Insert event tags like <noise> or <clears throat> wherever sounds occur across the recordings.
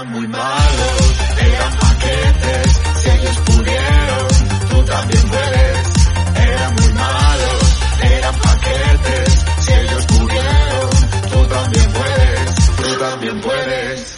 Eran muy malos, eran paquetes, si ellos pudieron, tú también puedes. Eran muy malos, eran paquetes, si ellos pudieron, tú también puedes, tú también puedes.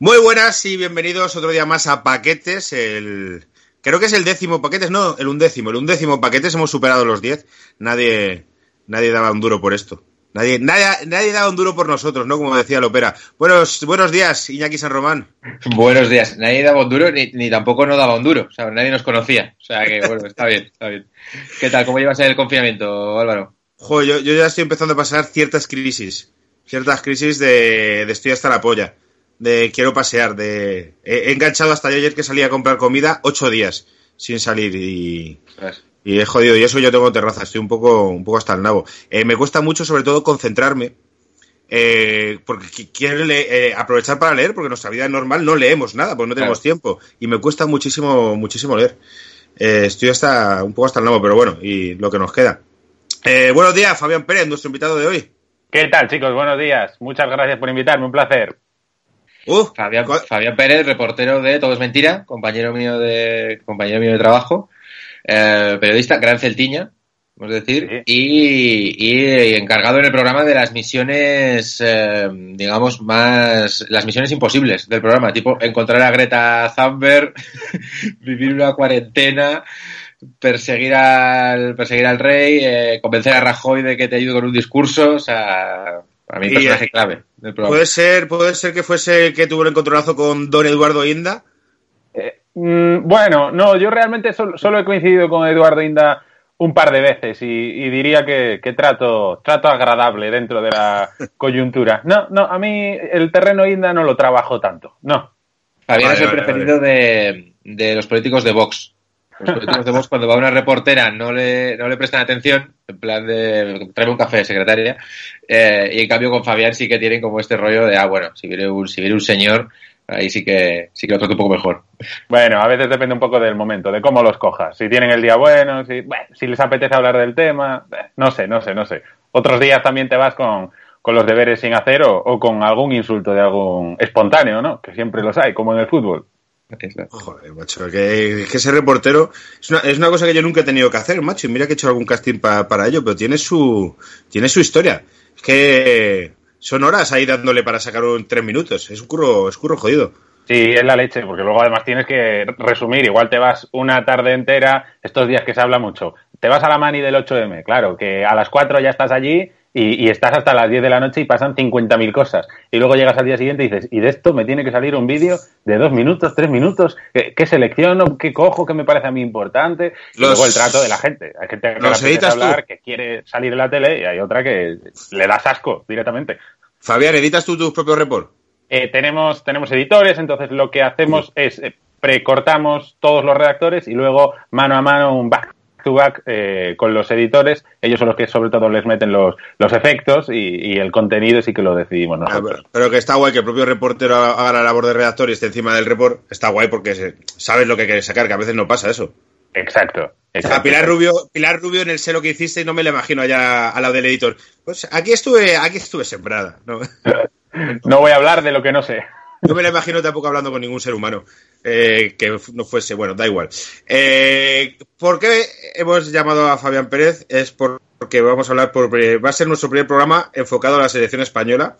Muy buenas y bienvenidos otro día más a Paquetes, el... Creo que es el décimo Paquetes, no, el undécimo, el undécimo Paquetes, hemos superado los diez, nadie, nadie daba un duro por esto. Nadie, nadie, nadie daba un duro por nosotros, ¿no? Como decía Lopera. Buenos, buenos días, Iñaki San Román. <laughs> Buenos días. Nadie daba un duro ni, ni tampoco no daba un duro. O sea, nadie nos conocía. O sea que, bueno, está bien, está bien. ¿Qué tal? ¿Cómo llevas el confinamiento, Álvaro? Joder, yo, yo ya estoy empezando a pasar ciertas crisis. Ciertas crisis de, de estoy hasta la polla. De quiero pasear. De he, he enganchado hasta yo ayer que salí a comprar comida ocho días sin salir y, y es jodido. Y eso yo tengo terraza. Estoy un poco, un poco hasta el nabo. Eh, me cuesta mucho, sobre todo, concentrarme. Eh, porque qui- quiero eh, aprovechar para leer, porque en nuestra vida normal no leemos nada, porque no tenemos Claro. tiempo. Y me cuesta muchísimo, muchísimo leer. Eh, estoy hasta un poco hasta el nabo, pero bueno, y lo que nos queda. Eh, buenos días, Fabián Pérez, nuestro invitado de hoy. ¿Qué tal, chicos? Buenos días. Muchas gracias por invitarme. Un placer. Uh, Fabián, Fabián Pérez, reportero de Todo es Mentira, compañero mío de, compañero mío de trabajo, eh, periodista, gran celtiña, vamos a decir, Sí. y, y encargado en el programa de las misiones, eh, digamos, más, las misiones imposibles del programa, tipo encontrar a Greta Thunberg, <laughs> vivir una cuarentena, perseguir al, perseguir al rey, eh, convencer a Rajoy de que te ayude con un discurso, o sea, para mí personaje eh, clave del programa. puede ser, puede ser que fuese el que tuvo el encontronazo con Don Eduardo Inda. Mm, bueno, no, yo realmente sol- solo he coincidido con Eduardo Inda un par de veces y, y diría que, que trato, trato agradable dentro de la <laughs> coyuntura. No, no, a mí el terreno Inda no lo trabajo tanto. No. Fabián Vale, es el vale, preferido de, de los políticos de Vox. Los políticos de Vox, cuando va una reportera, no le, no le prestan atención, en plan de tráeme un café, secretaria. eh, y en cambio, con Fabián sí que tienen como este rollo de, ah, bueno, si viene un, si viene un señor, ahí sí que, sí que lo trato un poco mejor. Bueno, a veces depende un poco del momento, de cómo los cojas. Si tienen el día bueno, si, bueno, si les apetece hablar del tema, eh, no sé, no sé, no sé. Otros días también te vas con, con los deberes sin hacer o, o con algún insulto de algún espontáneo, ¿no? Que siempre los hay, como en el fútbol. Joder, macho, que, que ese reportero es una, es una cosa que yo nunca he tenido que hacer, macho. Y mira que he hecho algún casting pa- para ello, pero tiene su, tiene su historia. Es que son horas ahí dándole para sacar un tres minutos. Es un curro, es curro jodido. Sí, es la leche, porque luego además tienes que resumir. Igual te vas una tarde entera, estos días que se habla mucho. Te vas a la mani del 8M, claro, que a las 4 ya estás allí y, y estás hasta las 10 de la noche y pasan 50.000 cosas. Y luego llegas al día siguiente y dices, y de esto me tiene que salir un vídeo de dos minutos, tres minutos, ¿qué, qué selecciono, qué cojo, qué me parece a mí importante? Y luego el trato de la gente. Hay gente que los tú. hablar, que quiere salir en la tele y hay otra que le das asco directamente. Fabián, ¿editas tú tus propios report? Eh, tenemos, tenemos editores, entonces lo que hacemos es eh, precortamos todos los redactores y luego mano a mano un back to back eh, con los editores. Ellos son los que sobre todo les meten los, los efectos y, y el contenido sí que lo decidimos Ah, nosotros. pero, pero que está guay que el propio reportero haga la labor de redactor y esté encima del report. Está guay porque se- sabes lo que quieres sacar, que a veces no pasa eso. Exacto. Exacto. Pilar Rubio, Pilar Rubio en el sé lo que hiciste y no me la imagino allá al lado del editor. Pues aquí estuve, aquí estuve sembrada. No, <laughs> No voy a hablar de lo que no sé. No me la imagino tampoco hablando con ningún ser humano eh, que no fuese, bueno, da igual. Eh, ¿Por qué hemos llamado a Fabián Pérez? Es porque vamos a hablar por va a ser nuestro primer programa enfocado a la selección española,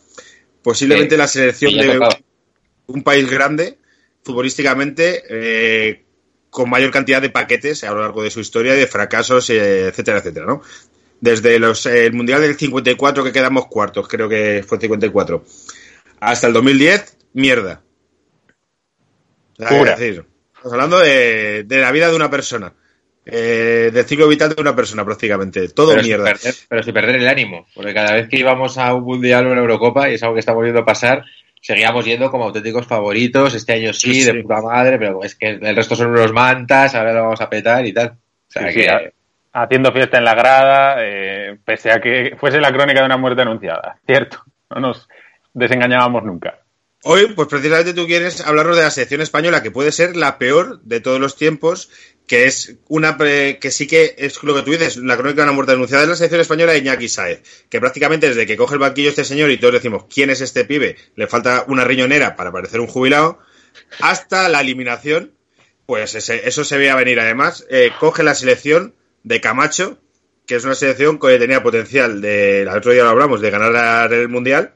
posiblemente Sí, la selección de un país grande futbolísticamente eh, con mayor cantidad de paquetes a lo largo de su historia de fracasos, eh, etcétera, etcétera, ¿no? Desde los, el Mundial del 54 que quedamos cuartos, creo que fue el 54, hasta el 2010, mierda. Pura. es decir, estamos hablando de, de la vida de una persona, eh, del ciclo vital de una persona prácticamente, todo pero, sin mierda. perder, pero sin perder el ánimo, porque cada vez que íbamos a un mundial o una Eurocopa, y es algo que está volviendo a pasar, seguíamos yendo como auténticos favoritos. Este año sí, Sí, de sí. puta madre, pero es que el resto son unos mantas, ahora lo vamos a petar y tal. O sea Sí, que, sí, a- haciendo fiesta en la grada, eh, pese a que fuese la crónica de una muerte anunciada. Cierto, no nos desengañábamos nunca. Hoy, pues precisamente tú quieres hablarnos de la selección española, que puede ser la peor de todos los tiempos, que es una que sí que es lo que tú dices, la crónica de una muerte anunciada es la selección española de Iñaki Saez, que prácticamente desde que coge el banquillo este señor y todos decimos, ¿quién es este pibe? Le falta una riñonera para parecer un jubilado, hasta la eliminación, pues ese- eso se veía venir. Además, eh, coge la selección de Camacho, que es una selección que tenía potencial, de, el otro día lo hablamos, de ganar el Mundial,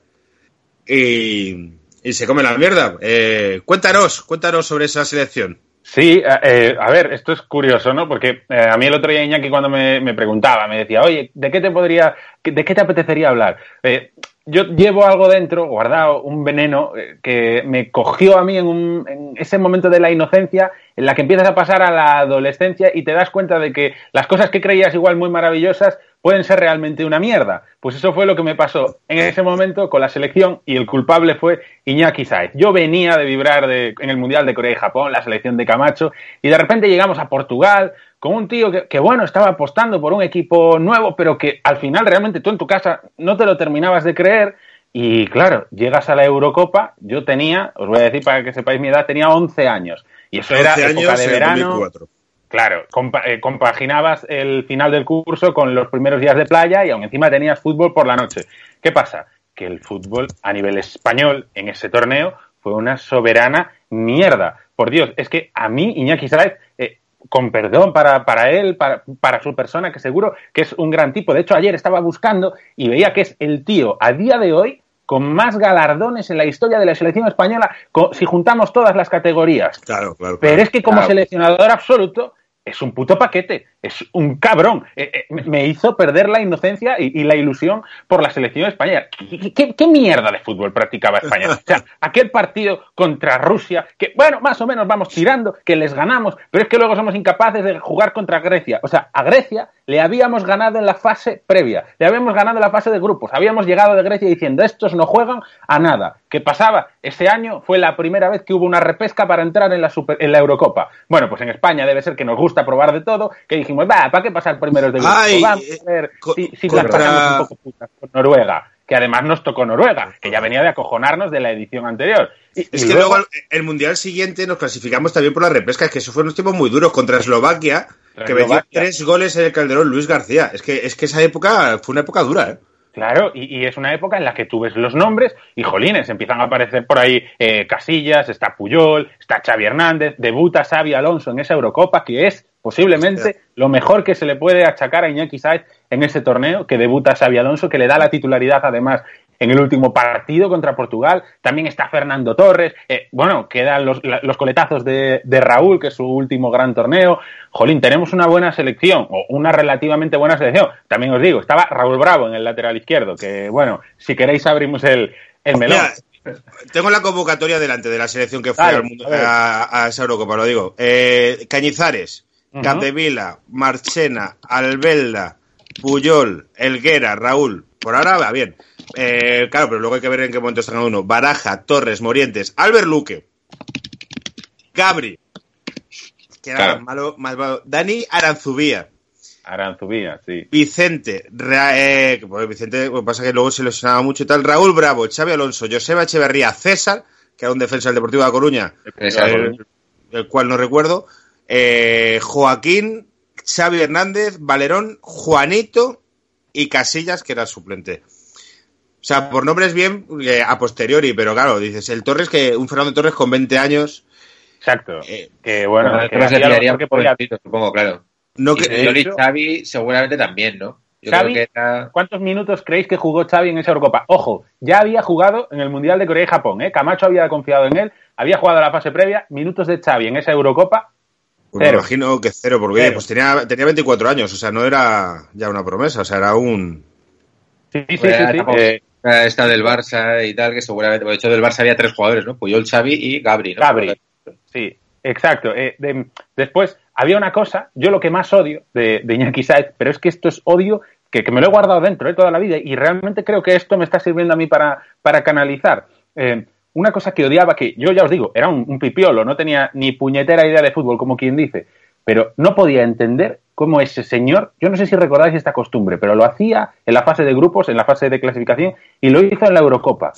y, y se come la mierda. Eh, cuéntanos, cuéntanos sobre esa selección. Sí, eh, a ver, esto es curioso, ¿no? Porque eh, a mí el otro día Iñaki cuando me, preguntaba, me decía, oye, ¿de qué te podría, de qué te apetecería hablar? Eh, yo llevo algo dentro, guardado, un veneno eh, que me cogió a mí en, un- en ese momento de la inocencia en la que empiezas a pasar a la adolescencia y te das cuenta de que las cosas que creías igual muy maravillosas pueden ser realmente una mierda. Pues eso fue lo que me pasó en ese momento con la selección y el culpable fue Iñaki Saez. Yo venía de vibrar de- en el Mundial de Corea y Japón, la selección de Camacho, y de repente llegamos a Portugal con un tío que, que, bueno, estaba apostando por un equipo nuevo, pero que al final realmente tú en tu casa no te lo terminabas de creer. Y claro, llegas a la Eurocopa, yo tenía, os voy a decir para que sepáis mi edad, tenía 11 años. Y eso era 11 época años de verano. 2004. Claro, compa- eh, compaginabas el final del curso con los primeros días de playa y aún encima tenías fútbol por la noche. ¿Qué pasa? Que el fútbol a nivel español en ese torneo fue una soberana mierda. Por Dios, es que a mí Iñaki Saez, eh, con perdón para, para él, para, para su persona, que seguro que es un gran tipo. De hecho, ayer estaba buscando y veía que es el tío a día de hoy con más galardones en la historia de la selección española si juntamos todas las categorías. Claro, claro. Pero es que como seleccionador absoluto es un puto paquete, es un cabrón. Eh, eh, me- hizo perder la inocencia y, la ilusión por la selección española. ¿Qué, qué- qué mierda de fútbol practicaba España? O sea, aquel partido contra Rusia, que bueno, más o menos vamos tirando, que les ganamos, pero es que luego somos incapaces de jugar contra Grecia. O sea, a Grecia le habíamos ganado en la fase previa, le habíamos ganado en la fase de grupos, habíamos llegado de Grecia diciendo estos no juegan a nada. ¿Qué pasaba? Ese año fue la primera vez que hubo una repesca para entrar en la, Super- en la Eurocopa. Bueno, pues en España debe ser que nos gusta probar de todo, que dijimos, va, ¿para qué pasar primeros de grupo? Vamos eh, a ver si, si las pasamos un poco putas con Noruega, que además nos tocó Noruega, que ya venía de acojonarnos de la edición anterior. Y- Es y que luego el, el mundial siguiente nos clasificamos también por la repesca, es que eso fueron unos tiempos muy duros contra Eslovaquia, que metió tres goles en el Calderón Luis García. Es que, es que esa época fue una época dura, ¿eh? Claro, y, y es una época en la que tú ves los nombres y jolines, empiezan a aparecer por ahí eh, Casillas, está Puyol, está Xavi Hernández, debuta Xavi Alonso en esa Eurocopa, que es posiblemente lo mejor que se le puede achacar a Iñaki Saez en ese torneo, que debuta Xavi Alonso, que le da la titularidad además en el último partido contra Portugal. También está Fernando Torres. Eh, bueno, quedan los, los coletazos de, de Raúl, que es su último gran torneo. Jolín, tenemos una buena selección, o una relativamente buena selección. También os digo, estaba Raúl Bravo en el lateral izquierdo, que bueno, si queréis abrimos el, el melón. Mira, tengo la convocatoria delante de la selección que fue Dale, al mundo- a a, esa Eurocopa, lo digo. Eh, Cañizares, Ujú. Capdevila, Marchena, Albelda, Puyol, Elguera, Raúl. Por ahora va bien. Eh, claro, pero luego hay que ver en qué momento está cada uno. Baraja, Torres, Morientes, Albert Luque, Gabri, que era Claro. malo, más malo, Dani Aranzubía, Aranzubía, sí. Vicente, Ra- eh, pues, Vicente, pasa que luego se lesionaba mucho y tal, Raúl Bravo, Xavi Alonso, Joseba Echeverría, César, que era un defensa del Deportivo de La Coruña, La el, cual no recuerdo, eh, Joaquín, Xavi Hernández, Valerón, Juanito y Casillas, que era el suplente. O sea, por nombres bien eh, a posteriori, pero claro, dices, el Torres, que un Fernando Torres con 20 años, Exacto. eh, Que bueno, que se tiraría por podía. encima, supongo, claro. no que, y hecho- Xavi seguramente también, ¿no? Yo Xavi, creo que era... ¿Cuántos minutos creéis que jugó Xavi en esa Eurocopa? Ojo, ya había jugado en el Mundial de Corea y Japón, ¿eh? Camacho había confiado en él, había jugado la fase previa, minutos de Xavi en esa Eurocopa, Pues me imagino que cero, porque Cero. pues tenía, tenía 24 años, o sea, no era ya una promesa, o sea, era un... Sí, sí, sí. Sí. tampoco- Eh, Esta del Barça y tal, que seguramente... De hecho, del Barça había tres jugadores, ¿no? Puyol, Xavi y Gabri, ¿no? Gabri. Sí, exacto. Eh, de- después, había una cosa, yo lo que más odio de, de Iñaki Saez, pero es que esto es odio que, que me lo he guardado dentro eh, toda la vida y realmente creo que esto me está sirviendo a mí para, para canalizar. Eh, una cosa que odiaba, que yo ya os digo, era un, un pipiolo, no tenía ni puñetera idea de fútbol, como quien dice, pero no podía entender cómo ese señor, yo no sé si recordáis esta costumbre, pero lo hacía en la fase de grupos, en la fase de clasificación, y lo hizo en la Eurocopa.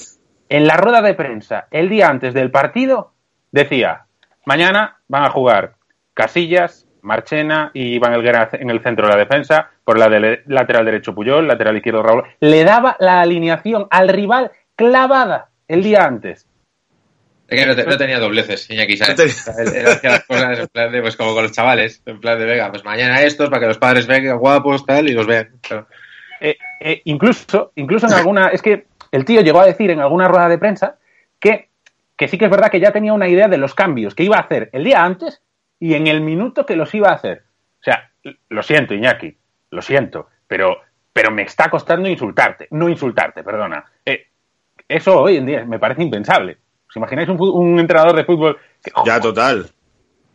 En la rueda de prensa, el día antes del partido, decía, mañana van a jugar Casillas, Marchena y Iván Elguera en el centro de la defensa, por la de lateral derecho Puyol, lateral izquierdo Raúl. Le daba la alineación al rival clavada el día antes. Es que no, te- no tenía dobleces, Iñaki, ¿sabes? Hacía las cosas en plan de, pues como con los chavales, en plan de, venga, pues mañana estos para que los padres vengan guapos, tal, y los vean. Claro. Eh, eh, incluso, incluso en alguna, es que el tío llegó a decir en alguna rueda de prensa que, que sí que es verdad que ya tenía una idea de los cambios que iba a hacer el día antes y en el minuto que los iba a hacer. O sea, lo siento, Iñaki, lo siento, pero, pero me está costando insultarte, no insultarte, perdona. Eh, eso hoy en día me parece impensable. ¿Os imagináis un, un entrenador de fútbol que, Ya, total.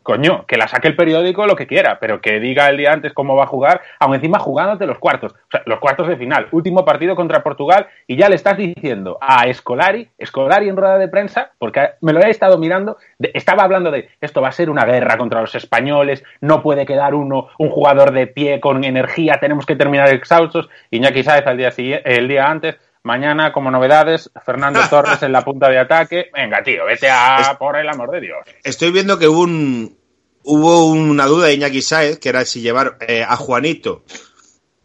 coño, que la saque el periódico lo que quiera, pero que diga el día antes cómo va a jugar, aún encima jugándote los cuartos, o sea, los cuartos de final, último partido contra Portugal, y ya le estás diciendo a Escolari, Escolari en rueda de prensa, porque me lo he estado mirando, de- estaba hablando de esto va a ser una guerra contra los españoles, no puede quedar uno, un jugador de pie con energía, tenemos que terminar exhaustos, Iñaki Sáez al día el día antes, Mañana, como novedades, Fernando <laughs> Torres en la punta de ataque. Venga, tío, vete a por el amor de Dios. Estoy viendo que hubo, un, hubo una duda de Iñaki Saez, que era si llevar eh, a Juanito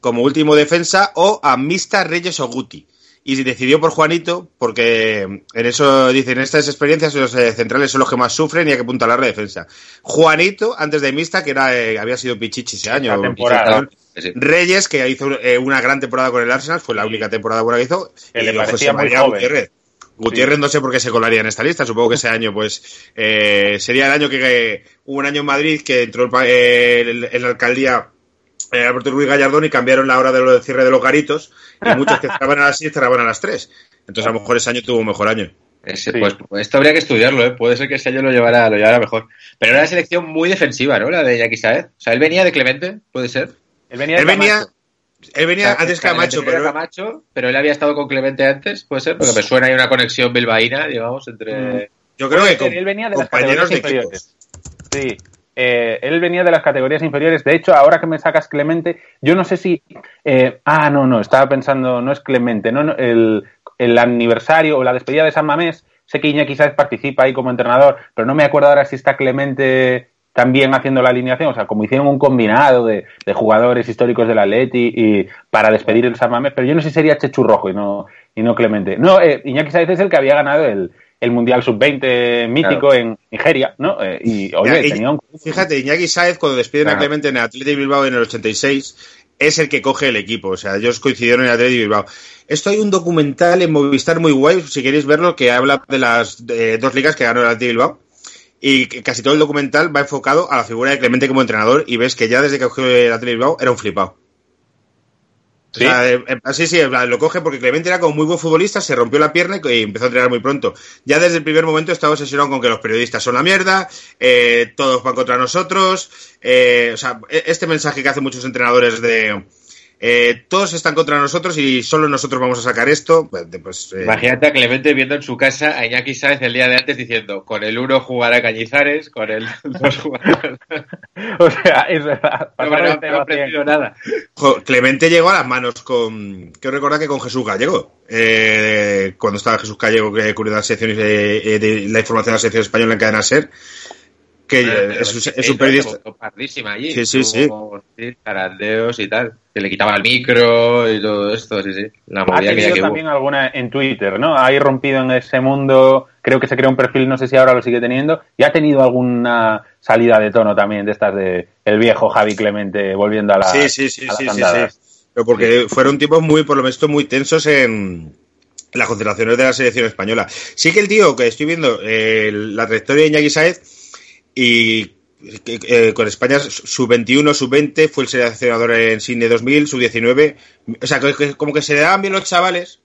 como último defensa o a Mista Reyes o Guti. Y se decidió por Juanito, porque en eso dicen, estas experiencias los eh, centrales son los que más sufren y hay que apuntalar la defensa. Juanito, antes de Mista, que era eh, había sido Pichichi ese año. Temporada. Sí. Reyes, que hizo eh, una gran temporada con el Arsenal, fue la única temporada buena que hizo. Que le y parecía José muy joven. Gutiérrez. Gutiérrez no sé por qué se colaría en esta lista, supongo que ese <laughs> año pues eh, sería el año que, que hubo un año en Madrid que entró el, pa- eh, el- en la alcaldía eh, Alberto Ruiz Gallardón y cambiaron la hora de lo- del cierre de los garitos y muchos que <laughs> cerraban a las 6 cerraban a las 3. Entonces a lo mejor ese año tuvo un mejor año. Ese, Sí. Pues esto habría que estudiarlo, ¿eh? Puede ser que ese año lo llevara, lo llevara mejor. Pero era una selección muy defensiva, ¿no? La de Iñaki Saez. O sea, él venía de Clemente, puede ser. Él venía, Él venía, Camacho. él venía O sea, antes que Camacho, pero Camacho, pero él había estado con Clemente antes, puede ser, porque me suena ahí una conexión bilbaína, digamos, entre... yo creo que él venía de las compañeros categorías de inferiores. Sí. Eh, él venía de las categorías inferiores. De hecho, ahora que me sacas Clemente, yo no sé si. eh, ah, no, no, estaba pensando, no es Clemente, no, no, el, el aniversario o la despedida de San Mamés. Sé que Iñaki Sáez participa ahí como entrenador, pero no me acuerdo ahora si está Clemente también haciendo la alineación. O sea, como hicieron un combinado de, de jugadores históricos del Atleti y para despedir el San Mamés, pero yo no sé si sería Chechu Rojo y no, y no Clemente. No, eh, Iñaki Sáez es el que había ganado el, el Mundial Sub-20 mítico en Nigeria, ¿no? Eh, y, oye, y- tenía un... Fíjate, Iñaki Saez, cuando despiden a. Clemente en el Atleti Bilbao en el 86, es el que coge el equipo. O sea, ellos coincidieron en el Atleti Bilbao. Esto hay un documental en Movistar muy guay, si queréis verlo, que habla de las eh, dos ligas que ganó el Atleti Bilbao. Y casi todo el documental va enfocado a la figura de Clemente como entrenador y ves que ya desde que cogió el Atleti Bilbao era un flipado. ¿Sí? O sea, eh, sí, sí, lo coge porque Clemente era como muy buen futbolista, se rompió la pierna y y empezó a entrenar muy pronto. Ya desde el primer momento estaba obsesionado con que los periodistas son la mierda, eh, todos van contra nosotros. eh, o sea, e- este mensaje que hacen muchos entrenadores de eh, todos están contra nosotros y solo nosotros vamos a sacar esto, pues, pues, eh, Imagínate a Clemente viendo en su casa a Iñaki Sáez el día de antes diciendo, con el 1 jugará Cañizares, con el <laughs> 2 jugará... <laughs> <laughs> O sea, es verdad. No, no, no aprendido nada. jo, Clemente llegó a las manos con, quiero recordar que con Jesús Gallego, eh, cuando estaba Jesús Gallego que cubrió las secciones de, eh, de la información de la sección española en cadena SER, que eh, es, un- es un periodista. Pardísima allí. Sí, sí, sí. Tuvo, sí. Zarandeos y tal. Que le quitaba el micro y todo esto, sí, sí. La Ha movida que, tenido que hubo. también alguna en Twitter, ¿no? Ha irrompido en ese mundo, creo que se creó un perfil, no sé si ahora lo sigue teniendo, y ha tenido alguna salida de tono también de estas de el viejo Javi Clemente volviendo a la Sí, sí, sí, sí, sí, sí. Pero porque fueron tiempos muy, por lo menos, muy tensos en las concentraciones de la selección española. Sí que el tío que estoy viendo, eh, la trayectoria de Iñaki Saez y eh, con España sub-21, sub-20, fue el seleccionador en Sydney 2000, sub-19. O sea, que- como que se le daban bien los chavales,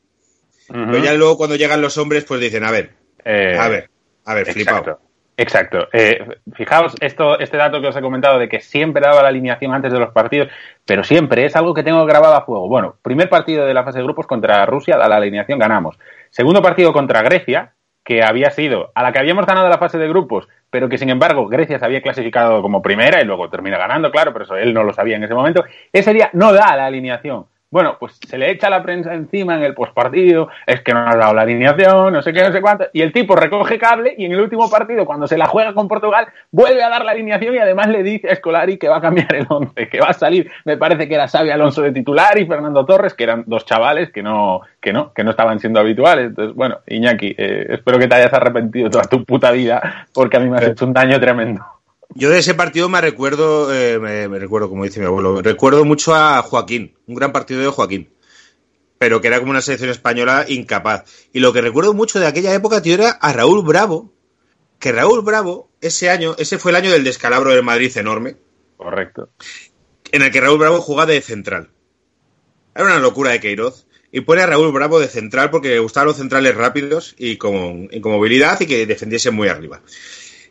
pero ya luego cuando llegan los hombres, pues dicen, a ver, Eh, a ver, a ver, flipado. Exacto. Exacto. Eh, fijaos, esto, este dato que os he comentado de que siempre daba la alineación antes de los partidos, pero siempre es algo que tengo grabado a fuego. Bueno, primer partido de la fase de grupos contra Rusia, da la alineación, ganamos. Segundo partido contra Grecia, que había sido, a la que habíamos ganado la fase de grupos, pero que sin embargo Grecia se había clasificado como primera y luego termina ganando, claro, pero eso él no lo sabía en ese momento, ese día no da la alineación. Bueno, pues se le echa la prensa encima en el postpartido, es que no ha dado la alineación, no sé qué, no sé cuánto, y el tipo recoge cable y en el último partido, cuando se la juega con Portugal, vuelve a dar la alineación y además le dice a Escolari que va a cambiar el once, que va a salir, me parece que era Xavi Alonso de titular y Fernando Torres, que eran dos chavales que no, que no, que no estaban siendo habituales. Entonces, bueno, Iñaki, eh, espero que te hayas arrepentido toda tu puta vida, porque a mí me has hecho un daño tremendo. Yo de ese partido me recuerdo, eh, me, me recuerdo, como dice mi abuelo, recuerdo mucho a Joaquín, un gran partido de Joaquín, pero que era como una selección española incapaz. Y lo que recuerdo mucho de aquella época, tío, era a Raúl Bravo, que Raúl Bravo, ese año, ese fue el año del descalabro del Madrid enorme, Correcto. en el que Raúl Bravo jugaba de central. Era una locura de Queiroz. Y pone a Raúl Bravo de central porque le gustaban los centrales rápidos y con, y con movilidad y que defendiesen muy arriba.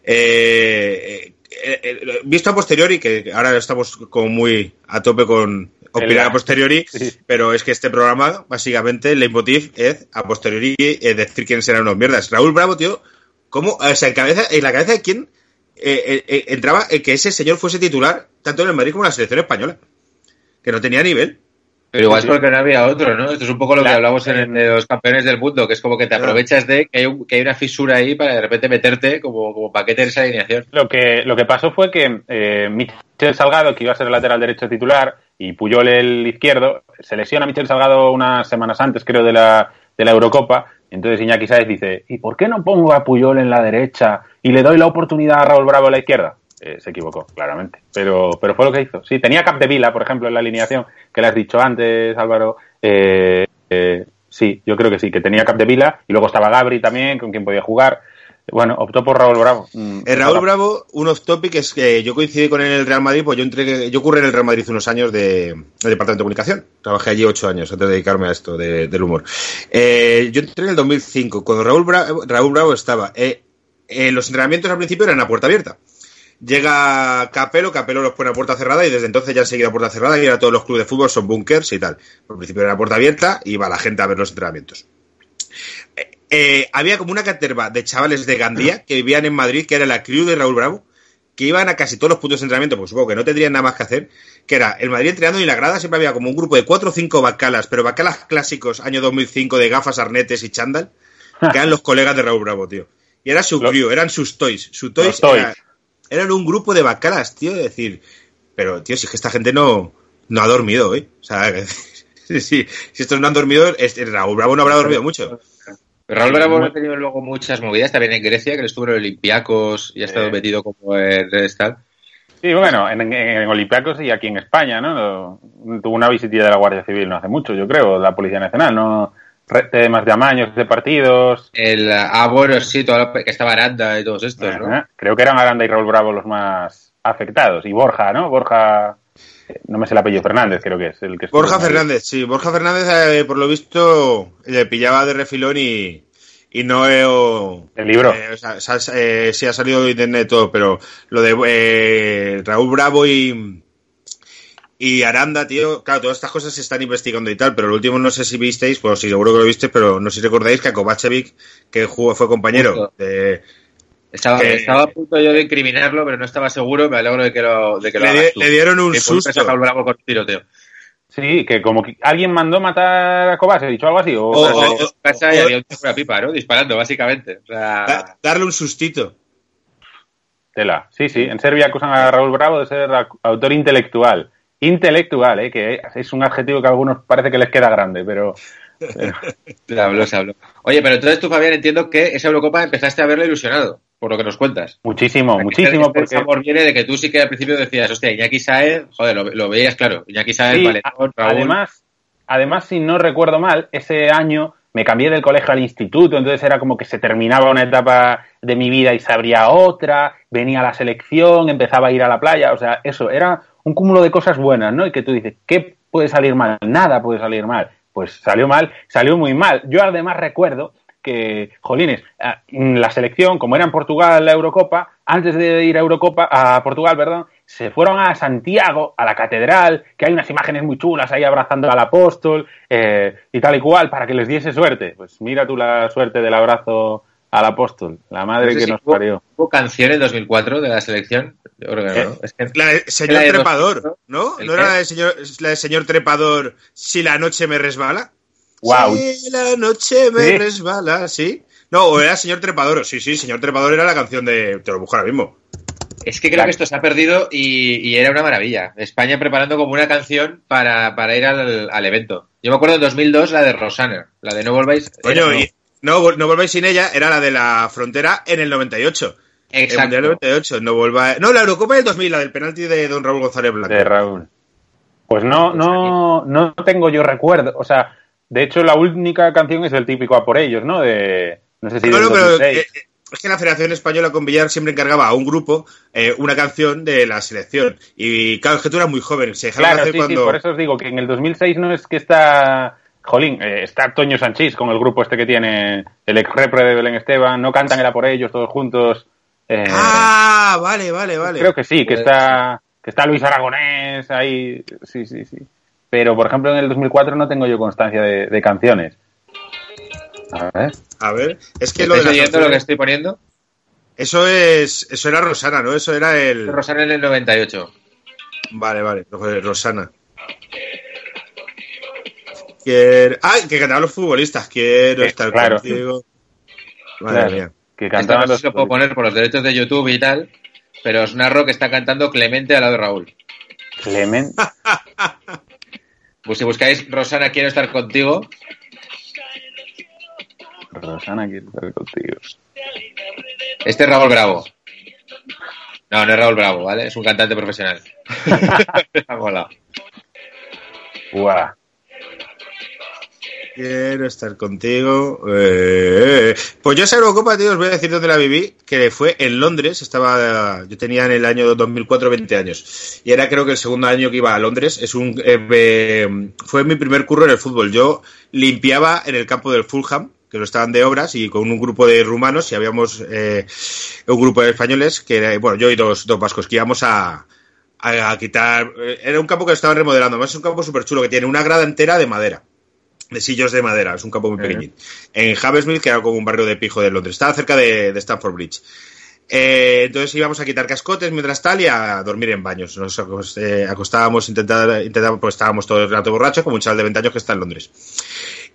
Eh, eh, eh, visto a posteriori, que ahora estamos como muy a tope con opinar a posteriori, Sí. pero es que este programa, básicamente, el leitmotiv es a posteriori es decir quiénes eran unos mierdas. Raúl Bravo, tío, ¿cómo? O sea, en, cabeza, en la cabeza de quién eh, eh, eh, entraba el que ese señor fuese titular tanto en el Madrid como en la selección española? Que no tenía nivel. Pero igual es porque no había otro, ¿no? Esto es un poco lo que hablamos en, en los campeones del mundo, que es como que te aprovechas de que hay, un- que hay una fisura ahí para de repente meterte como, como paquete en esa alineación. Lo que, lo que pasó fue que eh, Michel Salgado, que iba a ser el lateral derecho titular, y Puyol el izquierdo, se lesiona a Michel Salgado unas semanas antes, creo, de la, de la Eurocopa. Entonces Iñaki Sáez dice, ¿y por qué no pongo a Puyol en la derecha y le doy la oportunidad a Raúl Bravo en la izquierda? Eh, se equivocó, claramente. Pero, pero fue lo que hizo. Sí, tenía Capdevila, por ejemplo, en la alineación, que le has dicho antes, Álvaro. Eh, eh, sí, yo creo que sí, que tenía Capdevila. Y luego estaba Gabri también, con quien podía jugar. Bueno, optó por Raúl Bravo. Mm, El Raúl Bravo, un off topic es que yo coincidí con él en el Real Madrid, pues yo entré, yo ocurrí en el Real Madrid unos años de, del departamento de comunicación. Trabajé allí ocho años antes de dedicarme a esto de- del humor. Eh, yo entré en el 2005, cuando Raúl Bravo, Raúl Bravo estaba. Eh, eh, los entrenamientos al principio eran a puerta abierta. Llega Capelo, Capelo los pone a puerta cerrada y desde entonces ya han seguido a puerta cerrada y ahora todos los clubes de fútbol son bunkers y tal. Al principio era puerta abierta y va la gente a ver los entrenamientos. Eh, eh, había como una caterva de chavales de Gandía que vivían en Madrid, que era la crew de Raúl Bravo, que iban a casi todos los puntos de entrenamiento, pues supongo que no tendrían nada más que hacer, que era el Madrid entrenando y en la grada siempre había como un grupo de cuatro o cinco bacalas, pero bacalas clásicos, año 2005, de gafas, arnetes y chándal, que eran los colegas de Raúl Bravo, tío. Y era su crew, eran sus toys. Sus toys Los toys. era- eran un grupo de bacalas, tío, es decir, pero tío, si es que esta gente no, no ha dormido hoy. O sea, <laughs> si, si estos no han dormido, es- Raúl Bravo no habrá dormido mucho. Pero Raúl Bravo ha tenido luego muchas movidas también en Grecia, que él estuvo en Olympiacos y ha estado Eh. metido como en tal. Sí, bueno, en, en, en Olympiacos y aquí en España, ¿no? Tuvo una visitilla de la Guardia Civil no hace mucho, yo creo, de la Policía Nacional, ¿no? Temas de amaños de partidos. El, ah, bueno, sí, todo lo- que estaba Aranda y todos estos, ¿no? Ajá. Creo que eran Aranda y Raúl Bravo los más afectados. Y Borja, ¿no? Borja, eh, no me sé el apellido, Fernández creo que es el que Borja. Fernández, sí, Borja Fernández, eh, por lo visto, le pillaba de refilón y, y no he. o- El libro. eh, o sea, sal- eh, sí ha salido de internet todo, pero lo de eh, Raúl Bravo y. Y Aranda, tío, claro, todas estas cosas se están investigando y tal, pero lo último no sé si visteis, pues sí, seguro que lo visteis, pero no sé si recordáis que a Kovacevic, que jugó, fue compañero de, Estaba, Que- estaba a punto yo de incriminarlo, pero no estaba seguro. Me alegro de que lo, de que lo le, hagas tú. le dieron un Que susto. Raúl Bravo con tiroteo. Sí, que como que alguien mandó matar a Kovac, ¿he dicho algo así? O, O- O o- casa y o- había un una pipa, ¿no? Disparando, básicamente. O sea, Da- darle un sustito. Tela. Sí, sí. En Serbia acusan a Raúl Bravo de ser au- autor intelectual. Intelectual, ¿eh? Que es un adjetivo que a algunos parece que les queda grande, pero... <laughs> se habló, se habló. Oye, pero entonces tú, Fabián, entiendo que esa Eurocopa empezaste a verla ilusionado, por lo que nos cuentas. Muchísimo, muchísimo, este porque... sabor viene de que tú sí que al principio decías, hostia, Iñaki Saez, joder, lo, lo veías claro. Iñaki Saez, Sí, a- Raúl. además, además, si no recuerdo mal, ese año me cambié del colegio al instituto, entonces era como que se terminaba una etapa de mi vida y se abría otra, venía la selección, empezaba a ir a la playa, o sea, eso, era un cúmulo de cosas buenas, ¿no? Y que tú dices, ¿qué puede salir mal? Nada puede salir mal. Pues salió mal, salió muy mal. Yo además recuerdo que, jolines, la selección, como era en Portugal la Eurocopa, antes de ir a Eurocopa, a Portugal, perdón, se fueron a Santiago, a la catedral, que hay unas imágenes muy chulas ahí abrazando al apóstol, eh, y tal y cual, para que les diese suerte. Pues mira tú la suerte del abrazo al apóstol, la madre No sé que si nos hubo- parió. ¿Hubo canción en 2004 de la selección? Yo creo que no, ¿no? Es que La de señor La de trepador, ¿no? ¿El ¿No era la de señor, la de señor trepador si la noche me resbala? Guau. Si la noche me Sí. resbala, sí. No, o era señor trepador, sí, sí, señor trepador era la canción de. Te lo busco ahora mismo. Es que creo que esto se ha perdido y, y era una maravilla. España preparando como una canción para, para ir al, al evento. Yo me acuerdo en 2002 la de Rosana, la de No Volváis. Coño, era- y no, no volváis sin ella, era la de la frontera en el 98. El Exacto. Mundial del 98, no volváis. No, la Eurocopa del 2000, la del penalti de don Raúl González Blanco. de Raúl. Pues no, no, no tengo yo recuerdo. O sea, de hecho, la única canción es el típico A por ellos, ¿no? De, no sé si No, no, pero 2006. eh, eh, es que la Federación Española con Villar siempre encargaba a un grupo eh, una canción de la selección. Y claro, es que tú eras muy joven, se dejaron Claro, hacer sí, sí, cuando. por eso os digo que en el 2006 no es que está... Jolín, eh, está Toño Sanchís con el grupo este que tiene el ex repre de Belén Esteban, no cantan era por ellos todos juntos. eh, Ah, vale, vale, vale. Creo que sí, que Puede está, que está Luis Aragonés ahí. Sí, sí, sí. Pero, por ejemplo, en el 2004 no tengo yo constancia de, de canciones. A ver. A ver, es que lo de ¿Estáis las oyendo lo que estoy poniendo? Eso es. Eso era Rosana, ¿no? Eso era el. Rosana en el 98. Vale, vale, Rosana. Quiero... Ah, que cantaban los futbolistas. Quiero Eh, estar claro. contigo. Madre Claro, mía. que Esto cantaban no sé los si lo puedo poner por los derechos de YouTube y tal, pero os narro que está cantando Clemente al lado de Raúl. Clement. <laughs> Pues si buscáis Rosana, quiero estar contigo, Rosana, quiero estar contigo. este es Raúl Bravo. No, no es Raúl Bravo, ¿vale? Es un cantante profesional. <laughs> <laughs> Molado. Guau. Quiero estar contigo. Eh, Pues yo esa Eurocopa, tío, os voy a decir dónde la viví, que fue en Londres. Estaba, yo tenía en el año 2004 20 años. Y era creo que el segundo año que iba a Londres. Es un, eh, eh, fue mi primer curro en el fútbol. Yo limpiaba en el campo del Fulham, que lo estaban de obras, y con un grupo de rumanos, y habíamos eh, un grupo de españoles, que era, bueno, yo y dos, dos vascos, que íbamos a, a, quitar. eh, Era un campo que lo estaban remodelando. Además, es un campo súper chulo, que tiene una grada entera de madera de sillos de madera, es un campo muy pequeñito. En Havesmill, que era como un barrio de pijo de Londres, estaba cerca de, de Stamford Bridge. Eh, entonces íbamos a quitar cascotes mientras tal y a dormir en baños. Nos eh, acostábamos, intentar, intentábamos, pues estábamos todo el rato borrachos, como un chaval de 20 años que está en Londres.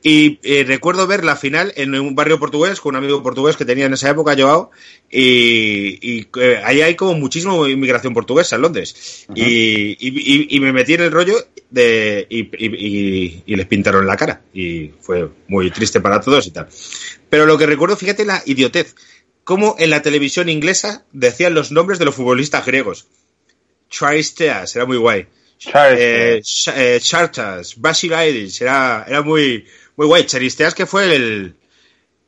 Y eh, recuerdo ver la final en un barrio portugués con un amigo portugués que tenía en esa época, Joao, y, y, eh, ahí hay como muchísima inmigración portuguesa en Londres. y, y- y- y me metí en el rollo de, y, les pintaron la cara. Y fue muy triste para todos y tal. Pero lo que recuerdo, fíjate la idiotez, cómo en la televisión inglesa decían los nombres de los futbolistas griegos. Charisteas, era muy guay. Charles, Eh, eh, Chartas, Basilaides, era, era muy, muy guay. Charisteas que fue el,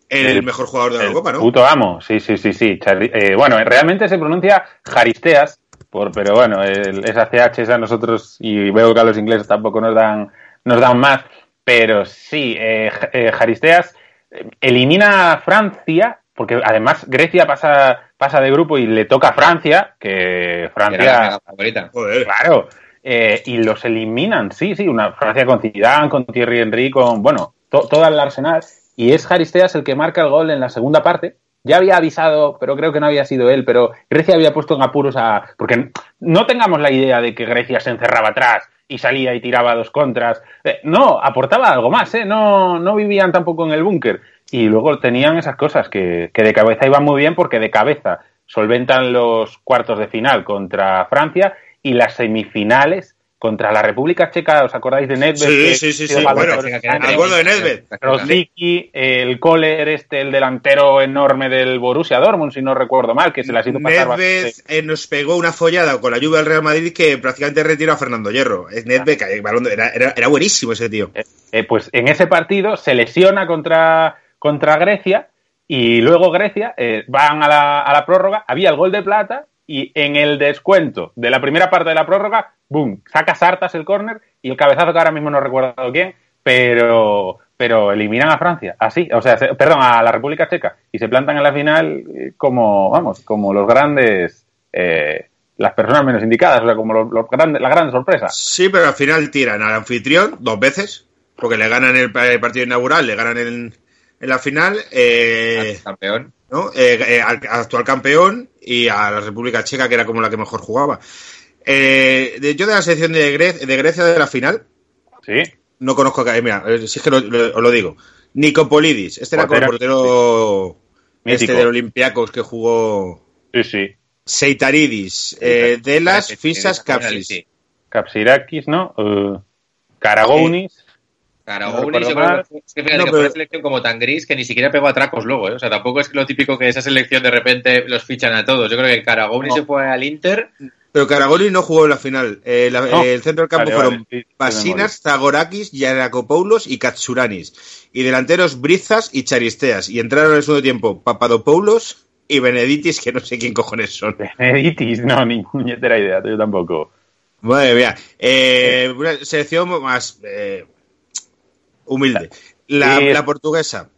el, El- mejor jugador de la Eurocopa, ¿no? Puto amo, sí, sí, sí, sí. Eh, bueno, realmente se pronuncia Jaristeas, por, pero bueno, el, esa CH es a nosotros, y veo que a los ingleses tampoco nos dan, nos dan más, pero sí, eh, eh, Jaristeas eh, elimina a Francia, porque además Grecia pasa, pasa de grupo y le toca a Francia, que que Era la Francia, favorita. Joder. claro, eh, y los eliminan, sí, sí, una Francia con Zidane, con Thierry Henry, con, bueno, to- todo el arsenal, y es Jaristeas el que marca el gol en la segunda parte. Ya había avisado, pero creo que no había sido él, pero Grecia había puesto en apuros a... Porque no tengamos la idea de que Grecia se encerraba atrás y salía y tiraba dos contras. Eh, no, aportaba algo más, ¿eh? No, no vivían tampoco en el búnker. Y luego tenían esas cosas que, que de cabeza iban muy bien porque de cabeza solventan los cuartos de final contra Francia y las semifinales contra la República Checa. ¿Os acordáis de Nedved? Sí, sí, sí, sí, bueno, me acuerdo de Nedved. Rosicki, el Kohler, este, el delantero enorme del Borussia Dortmund, si no recuerdo mal, que se la ha ido pasar Nedved bastante. eh, nos pegó una follada con la lluvia del Real Madrid que prácticamente retiró a Fernando Hierro. Es Nedved, era, era, era buenísimo ese tío. Eh, pues en ese partido se lesiona contra, contra Grecia y luego Grecia eh, van a la, a la prórroga, había el gol de plata y en el descuento de la primera parte de la prórroga, boom, saca Sartas el córner y el cabezazo que ahora mismo no recuerdo quién, pero pero eliminan a Francia, así, o sea, se- perdón, a la República Checa y se plantan en la final eh, como, vamos, como los grandes, eh, las personas menos indicadas, o sea, como los, los grandes, la gran sorpresa. Sí, pero al final tiran al anfitrión dos veces, porque le ganan el, pa- el partido inaugural, le ganan en, en la final. eh, Campeón. ¿no? Eh, eh, al actual campeón y a la República Checa, que era como la que mejor jugaba. Eh, de- yo de la selección de, Gre- de Grecia de la final, Sí. no conozco a mira, eh, si es que lo, lo- os lo digo. Nicopolidis, este era como el portero este del Olympiacos que jugó Sí, sí. Seitaridis, eh, Delas, Fisas, Capsis. Capsirakis, ¿no? Uh, Karagounis. Que fíjate No, que fue una selección como tan gris que ni siquiera pegó atracos luego, ¿eh? O sea, tampoco es lo típico que esa selección de repente los fichan a todos. Yo creo que Karagounis No. se fue al Inter. Pero Caragoli no jugó en la final. Eh, la- No. El centro del campo Vale, fueron vale, sí, Zagorakis, Yanakopoulos y Katsuranis. Y delanteros Brizas y Charisteas. Y entraron en el segundo tiempo Papadopoulos y Beneditis, que no sé quién cojones son. Beneditis, no, ni puñetera idea, yo tampoco. Madre mía. Eh, una selección más eh, humilde. La, Sí. la portuguesa.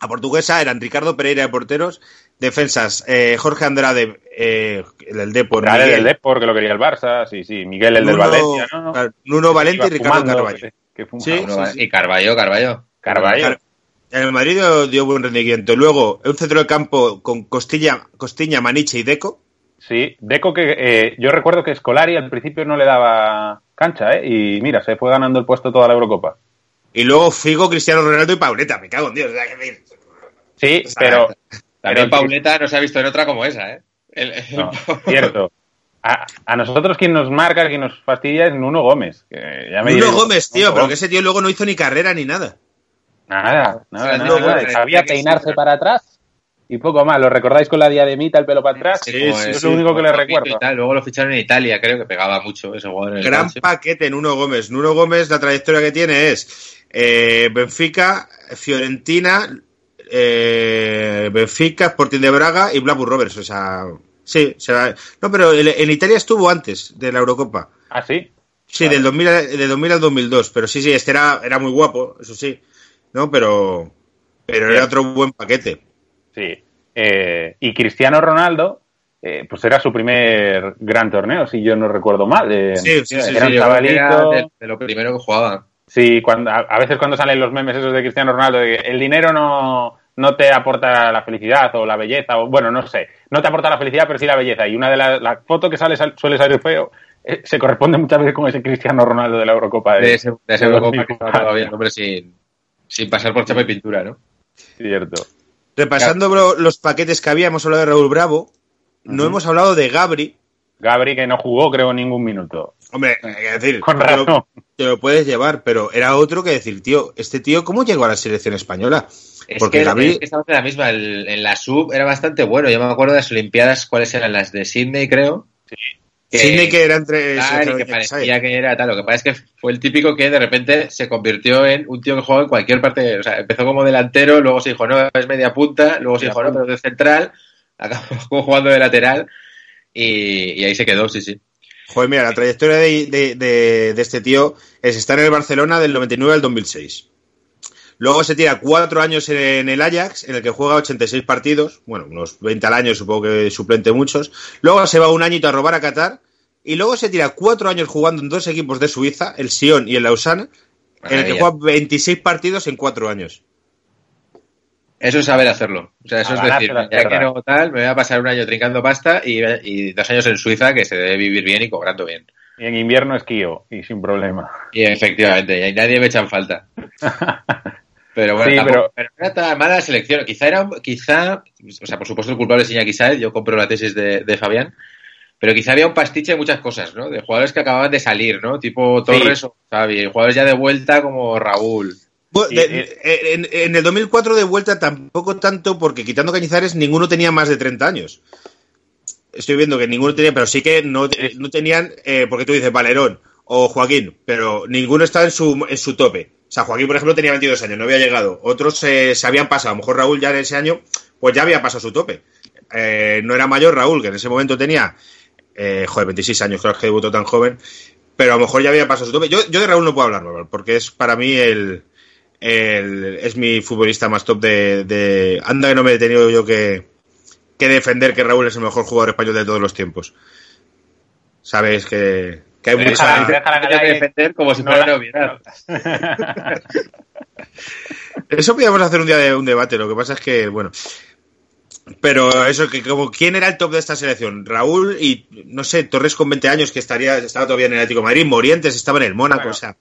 La portuguesa eran Ricardo Pereira de porteros, defensas eh, Jorge Andrade, eh, el del Depor, el Miguel, del Depor, que lo quería el Barça, sí, sí. Miguel, el del Nuno- Valencia, ¿no? claro, Nuno Valente y Ricardo fumando, Carballo. que- que fumaba. Sí, Y Carballo, Carballo. Carballo. Car- En el Madrid dio, buen rendimiento. Luego, un centro del campo con Costilla, Costiña, Maniche y Deco. Sí, Deco que eh, yo recuerdo que Scolari al principio no le daba cancha, ¿eh? Y mira, se fue ganando el puesto toda la Eurocopa. Y luego Figo, Cristiano Ronaldo y Pauleta. Me cago en Dios. o sea, que- Sí, O sea, pero... También pero- Pauleta no se ha visto en otra como esa, ¿eh? El- el- No, <laughs> cierto. A, a nosotros quien nos marca, quien nos fastidia es Nuno Gómez. Que ya me Nuno diré- Gómez, tío, Nuno pero que Gómez. ese tío luego no hizo ni carrera ni nada. Nada, nada, nada, Nuno nada. Gómez, Sabía que sí, peinarse para atrás y poco más. ¿Lo recordáis con la diademita, el pelo para atrás? Sí, Sí, el- es lo único que le recuerdo. Luego lo ficharon en Italia, creo que pegaba mucho ese jugador en el Gran paquete, Nuno Gómez. Nuno Gómez, la trayectoria que tiene es eh, Benfica, Fiorentina, eh, Benfica, Sporting de Braga y Blackburn Rovers. O sea, sí, se va- no, pero en, Italia estuvo antes de la Eurocopa. Ah, sí. Sí, del 2000, a- del 2000 al 2002. Pero sí, sí, este era, era muy guapo, eso sí. No, pero, pero era otro buen paquete. Sí. Eh, y Cristiano Ronaldo, eh, pues era su primer gran torneo, si yo no recuerdo mal. Eh, Sí, sí, sí. Era un era chavalito. de, de lo primero que jugaba. Sí, cuando, a, a veces cuando salen los memes esos de Cristiano Ronaldo, de que el dinero no, no te aporta la felicidad o la belleza, o bueno, no sé, no te aporta la felicidad, pero sí la belleza. Y una de las la fotos que sale sal- suele salir feo, eh, se corresponde muchas veces con ese Cristiano Ronaldo de la Eurocopa. De, De ese, de de Eurocopa que 2004. estaba todavía hombre sin, sin pasar por chapa y pintura, ¿no? Cierto. Repasando lo- los paquetes que había, hemos hablado de Raúl Bravo. No hemos hablado de Gabri. Gabri que no jugó, creo, ningún minuto. Hombre, es decir, Con te lo- razón. te lo puedes llevar, pero era otro que decir, tío, este tío, ¿cómo llegó a la selección española? Es Porque que, Gabriel- es que estamos en la misma. el- en la sub era bastante bueno. Yo me acuerdo de las Olimpiadas, ¿cuáles eran? Las de Sydney, creo. Que- Sidney que era entre... Claro, y que parecía que era tal. Lo que pasa es que fue el típico que de repente se convirtió en un tío que jugaba en cualquier parte. O sea, empezó como delantero, luego se dijo, no, es media punta, luego se dijo, no, pero es de central, <laughs> acabó jugando de lateral y, y ahí se quedó, sí, sí. Joder, mira, la trayectoria de, de- de- de este tío es estar en el Barcelona del 99 al 2006. Luego se tira cuatro años en el Ajax, en el que juega 86 partidos, bueno, unos 20 al año, supongo que suplente muchos. Luego se va un añito a robar a Qatar. Y luego se tira cuatro años jugando en dos equipos de Suiza, el Sion y el Lausanne, en el que Maravilla. juega 26 partidos en cuatro años. Eso es saber hacerlo. O sea, eso es decir, ya que no tal, me voy a pasar un año trincando pasta y, y dos años en Suiza que se debe vivir bien y cobrando bien. Y en invierno esquío, y sin problema. Y efectivamente, y ahí nadie me echan falta. <laughs> Pero bueno, Sí, tampoco- pero- era tan mala la selección. Quizá era, un- quizá, o sea, por supuesto el culpable es Iñaki Saez, yo compro la tesis de, de Fabián, pero quizá había un pastiche de muchas cosas, ¿no? De jugadores que acababan de salir, ¿no? Tipo Torres o Xavi, jugadores ya de vuelta como Raúl. Bueno, de- eh. en, en el 2004 de vuelta tampoco tanto, porque quitando Cañizares ninguno tenía más de 30 años. Estoy viendo que ninguno tenía, pero sí que no, no tenían, eh, porque tú dices Valerón o Joaquín, pero ninguno estaba en su, en su tope. O sea, Joaquín, por ejemplo, tenía 22 años, no había llegado. Otros eh, se habían pasado. A lo mejor Raúl ya en ese año, pues ya había pasado su tope. Eh, no era mayor Raúl, que en ese momento tenía, eh, joder, 26 años, claro que debutó tan joven. Pero a lo mejor ya había pasado su tope. Yo, yo de Raúl no puedo hablar, porque es para mí el, el- es mi futbolista más top de, de- anda que no me he tenido yo que, que defender que Raúl es el mejor jugador español de todos los tiempos sabes que, que hay Déjala, mucha déjala que Hay que la- defender como si no fuera obviedad. <laughs> eso podríamos hacer un día de un debate lo que pasa es que bueno Pero eso, que como, ¿quién era el top de esta selección? Raúl y, no sé, Torres con 20 años que estaría, estaba todavía en el Atlético de Madrid, Morientes estaba en el Mónaco, Bueno. o sea.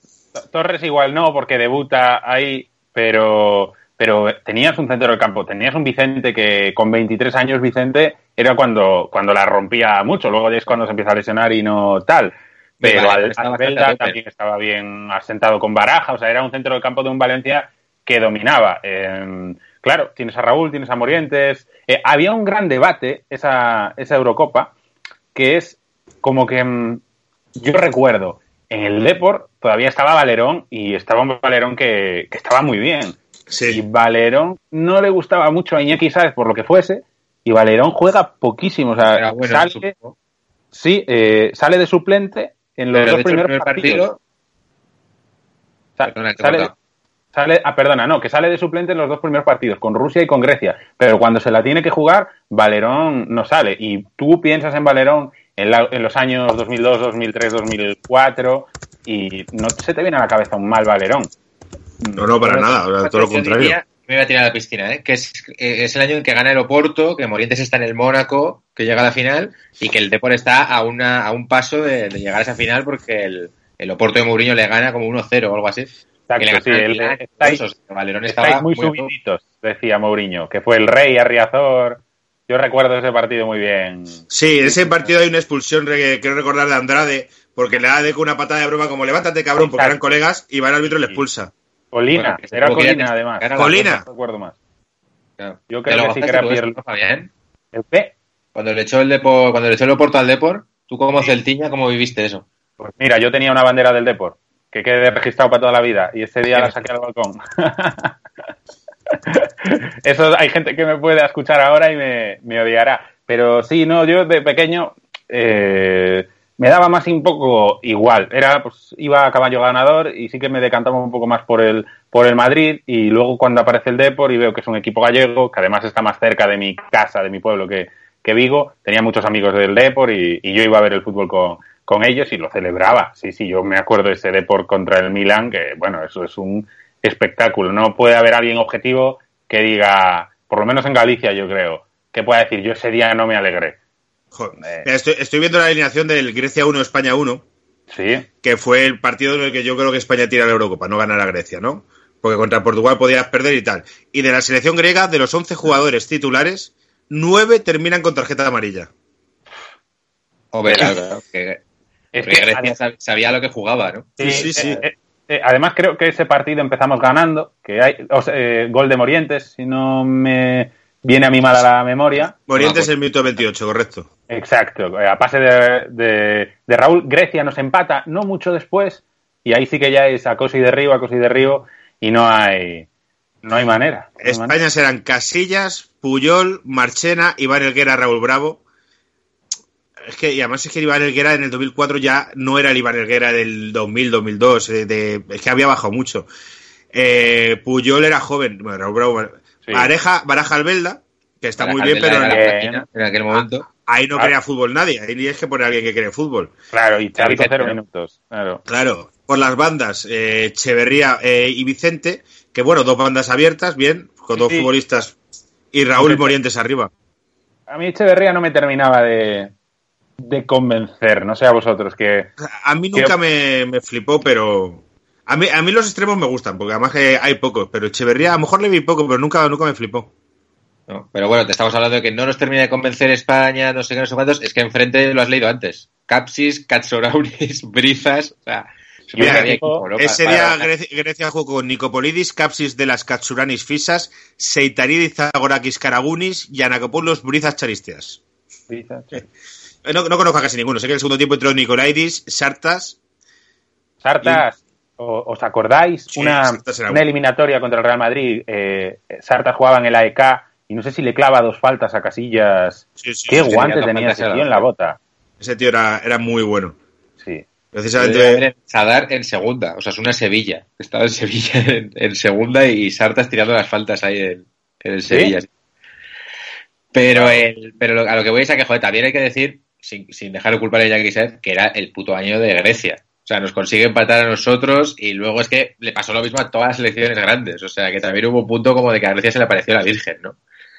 Torres igual no, porque debuta ahí, pero, pero tenías un centro del campo, tenías un Vicente que con 23 años Vicente era cuando, cuando la rompía mucho, luego ya es cuando se empieza a lesionar y no tal. Pero Vale, Albelda también estaba bien asentado con Baraja, o sea, era un centro del campo de un Valencia que dominaba. Eh, claro, tienes a Raúl, tienes a Morientes. Eh, había un gran debate esa, esa Eurocopa, que es como que mm, yo recuerdo en el Deport todavía estaba Valerón y estaba un Valerón que, que estaba muy bien. Y. Valerón no le gustaba mucho a Iñaki Sáez por lo que fuese y Valerón juega poquísimo. O sea, bueno, sale, sí, eh, sale de suplente en los Pero dos primeros primer partidos. partido. Perdona, sale, sale- ah, perdona, no, que sale de suplente en los dos primeros partidos, con Rusia y con Grecia. Pero cuando se la tiene que jugar, Valerón no sale. Y tú piensas en Valerón en, la- en los años 2002, 2003, 2004 y no se te viene a la cabeza un mal Valerón. No, no, para nada, sea, todo lo contrario. diría- me voy a tirar a la piscina, ¿eh? que es, eh, es el año en que gana el Oporto, que Morientes está en el Mónaco, que llega a la final, y que el Depor está a, una, a un paso de, de llegar a esa final porque el, el Oporto de Mourinho le gana como 1-0 o algo así. Que le Exacto, sí, el- estáis, sea, que Valerón estáis estaba muy muy a subiditos, decía Mourinho, que fue el rey Arriazor. Yo recuerdo ese partido muy bien. Sí, en ese partido hay una expulsión, re- quiero recordar, de Andrade, porque le da de con una patada de broma como levántate, cabrón, porque eran colegas, y va el árbitro y le expulsa. Colina, Bueno, era que Colina además. Colina. No recuerdo más. Claro. Yo ¿Te creo lo que sí que era Pierre. Fabián? ¿El qué? Cuando le echó el Depor, cuando le echó el Oporto al Depor, tú como celtiña, ¿cómo viviste eso? Pues mira, yo tenía una bandera del Deport que quedé registrado para toda la vida y ese día la saqué al balcón. <laughs> Eso hay gente que me puede escuchar ahora y me, odiará. Pero sí, no, yo de pequeño eh, me daba más un poco igual. Era, pues, iba a caballo ganador y sí que me decantaba un poco más por el, por el Madrid. Y luego cuando aparece el Depor y veo que es un equipo gallego, que además está más cerca de mi casa, de mi pueblo que, que Vigo, tenía muchos amigos del Depor y, yo iba a ver el fútbol con, con ellos y lo celebraba. Sí, sí, yo me acuerdo ese Depor contra el Milan, que bueno, eso es un espectáculo. No puede haber alguien objetivo que diga, por lo menos en Galicia yo creo, que pueda decir, yo ese día no me alegré. Joder. Eh. Estoy, estoy viendo la alineación del Grecia 1, España 1, Sí, que fue el partido en el que yo creo que España tira la Eurocopa, no ganar a Grecia, ¿no? Porque contra Portugal podías perder y tal. Y de la selección griega, de los 11 jugadores titulares, 9 terminan con tarjeta amarilla. Hombre, claro, claro, que, Es que- Grecia sab- sabía lo que jugaba, ¿no? Sí, sí, sí. eh, eh, además, creo que ese partido empezamos ganando, que hay o sea, eh, gol de Morientes, si no me viene a mí mal a la memoria. Morientes en minuto 28, correcto. Exacto, eh, a pase de, de- de Raúl, Grecia nos empata no mucho después, y ahí sí que ya es acoso y derribo, acoso y derribo, y no hay, no hay manera. no hay manera. España serán Casillas, Puyol, Marchena, Iván Elguera, Raúl Bravo. Es que, y además es que Iván Elguera en el 2004 ya no era el Iván Elguera del 2000, 2002. eh, de- es que había bajado mucho. Eh, Puyol era joven. Bueno, Raúl Bravo. Sí. Pareja, Baraja Albelda, que está muy bien, pero en- en aquel momento. ahí no Ah. crea fútbol nadie. Ahí es que pone a alguien que cree fútbol. Claro, y Chavito Vicente, cero minutos. Claro. Claro, por las bandas, eh, Echeverría eh, y Vicente, que bueno, dos bandas abiertas, bien, con dos Sí. futbolistas. Y Raúl Sí. Morientes arriba. A mí Echeverría no me terminaba de, de convencer, no sé a vosotros, que A mí nunca me, me flipó, pero. A mí, a mí los extremos me gustan, porque además que hay pocos, pero Echeverría a lo mejor le vi poco, pero nunca, nunca me flipó. ¿no? Pero bueno, te estamos hablando de que no nos termina de convencer España, no sé qué, no sé cuántos. Es que enfrente lo has leído antes. Capsis, Katsoraunis, <laughs> Brizas. O sea, equipo- ¿no? Ese día Grecia, Grecia jugó con Nicopolidis, Capsis de las Katsuranis Fisas, Seitaridis Zagorakis Karagunis y Anacopoulos Brizas Charistias. Eh, No, no conozco a casi ninguno, sé que en el segundo tiempo entró Nicolaidis, Sartas. Sartas, ¿o- ¿os acordáis? Sí, una, una eliminatoria contra el Real Madrid. Eh, Sartas jugaba en el AEK y no sé si le clava dos faltas a Casillas. Sí, sí, Qué sí, guante tenía ese tío en la bota. Ese tío era, era muy bueno. Sí. Precisamente. Sadar en segunda, o sea, es una Sevilla. Estaba en Sevilla <laughs> en, en segunda y Sartas tirando las faltas ahí en, en el ¿Sí? Sevilla. Pero, el, pero lo- a lo que voy es a que, joder, también hay que decir, sin, sin dejar de culpar a Jackie Saez, que era el puto año de Grecia. O sea, nos consigue empatar a nosotros y luego es que le pasó lo mismo a todas las selecciones grandes. O sea, que también hubo un punto como de que a Grecia se le apareció la Virgen, ¿no?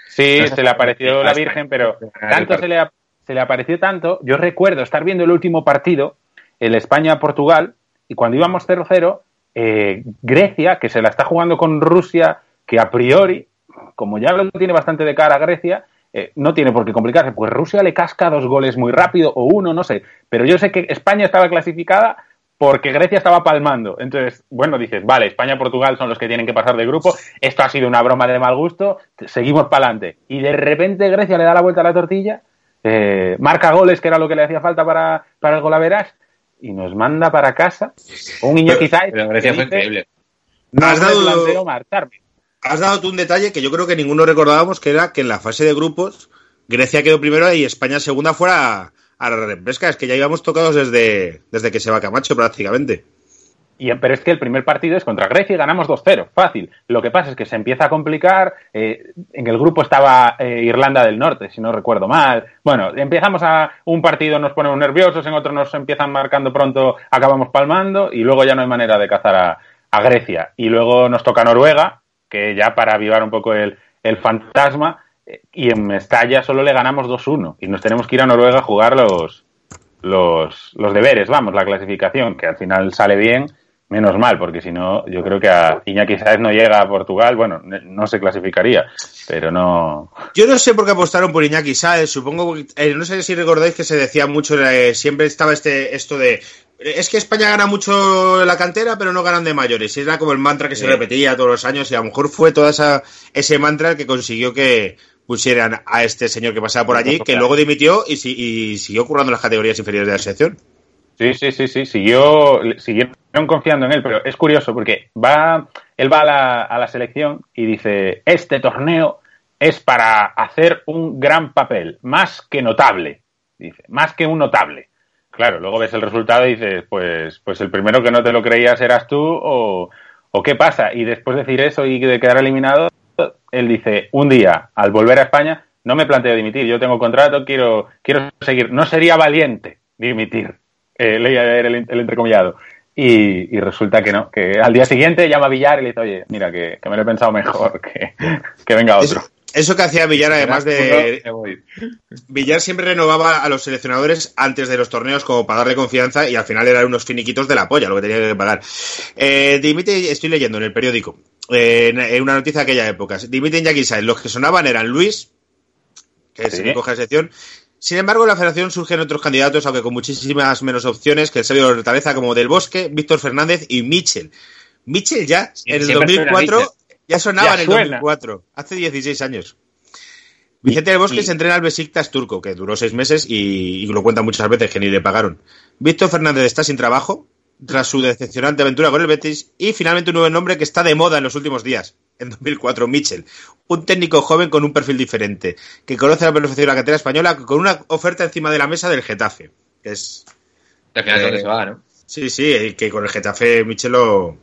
Sí, No se le apareció la Virgen, pero tanto se le, a- se le apareció tanto. Yo recuerdo estar viendo el último partido, el España-Portugal, y cuando íbamos 0-0, eh, Grecia, que se la está jugando con Rusia, que a priori, como ya lo tiene bastante de cara a Grecia, eh, no tiene por qué complicarse, pues Rusia le casca dos goles muy rápido, o uno, no sé. Pero yo sé que España estaba clasificada porque Grecia estaba palmando. Entonces, bueno, dices, vale, España y Portugal son los que tienen que pasar de grupo, esto ha sido una broma de mal gusto, seguimos para adelante. Y de repente Grecia le da la vuelta a la tortilla, eh, marca goles, que era lo que le hacía falta para, para el golaveras, y nos manda para casa un Iñaki Zayed Pero Grecia fue increíble. No Has dado- planteo marcharme. Has dado tú un detalle que yo creo que ninguno recordábamos, que era que en la fase de grupos Grecia quedó primero y España segunda fuera a la repesca. Es que ya íbamos tocados desde, desde que se va Camacho prácticamente. Y, pero es que el primer partido es contra Grecia y ganamos 2-0, fácil. Lo que pasa es que se empieza a complicar. eh, en el grupo estaba eh, Irlanda del Norte, si no recuerdo mal. Bueno, empezamos a un partido, nos ponemos nerviosos, en otro nos empiezan marcando pronto, acabamos palmando y luego ya no hay manera de cazar a, a Grecia. Y luego nos toca Noruega, que ya para avivar un poco el, el fantasma, y en Mestalla solo le ganamos 2-1 y nos tenemos que ir a Noruega a jugar los, los, los deberes, vamos, la clasificación, que al final sale bien, menos mal, porque si no, yo creo que a Iñaki Sáez no llega a Portugal, bueno, no se clasificaría, pero no. Yo no sé por qué apostaron por Iñaki Sáez, supongo, eh, no sé si recordáis que se decía mucho, eh, siempre estaba este esto de, es que España gana mucho la cantera, pero no ganan de mayores, era como el mantra que se repetía todos los años, y a lo mejor fue todo esa, ese mantra el que consiguió que pusieran a este señor que pasaba por allí, que luego dimitió y siguió currando las categorías inferiores de la selección. Sí, sí, sí, sí, siguió, siguieron confiando en él, pero es curioso porque va, él va a la, a la selección y dice, este torneo es para hacer un gran papel, más que notable, dice, más que un notable. Claro, luego ves el resultado y dices, pues, pues el primero que no te lo creías eras tú o, o qué pasa. Y después de decir eso y de quedar eliminado, él dice, un día, al volver a España, no me planteo dimitir, yo tengo contrato, quiero, quiero seguir. No sería valiente dimitir, eh, leía el, el entrecomillado. Y, y resulta que no, que al día siguiente llama a Villar y le dice, oye, mira, que, que me lo he pensado mejor, que, que venga otro. Eso, eso que hacía Villar, además de. Villar siempre renovaba a los seleccionadores antes de los torneos como para darle confianza y al final eran unos finiquitos de la polla lo que tenía que pagar. Eh, dimite, estoy leyendo en el periódico, eh, en, una noticia de aquella época, dimite Iñaki Sáenz, los que sonaban eran Luis, que Sí. se me coge sección, sin embargo en la federación surgen otros candidatos, aunque con muchísimas menos opciones que el Sergio Hortaleza como Del Bosque, Víctor Fernández y Michel. Michel ya, en el siempre suena 2004, Mitchell. Ya sonaba Ya en el suena. 2004, hace 16 años. Vicente del Bosque y- se entrena al Besiktas turco, que duró seis meses y, y lo cuenta muchas veces que ni le pagaron. Víctor Fernández está sin trabajo tras su decepcionante aventura con el Betis y finalmente un nuevo nombre que está de moda en los últimos días, en 2004, Mitchell. Un técnico joven con un perfil diferente, que conoce a la perfección la cantera española con una oferta encima de la mesa del Getafe. Que es, Al final Eh, se va, ¿no? sí, sí, y que con el Getafe Mitchell lo...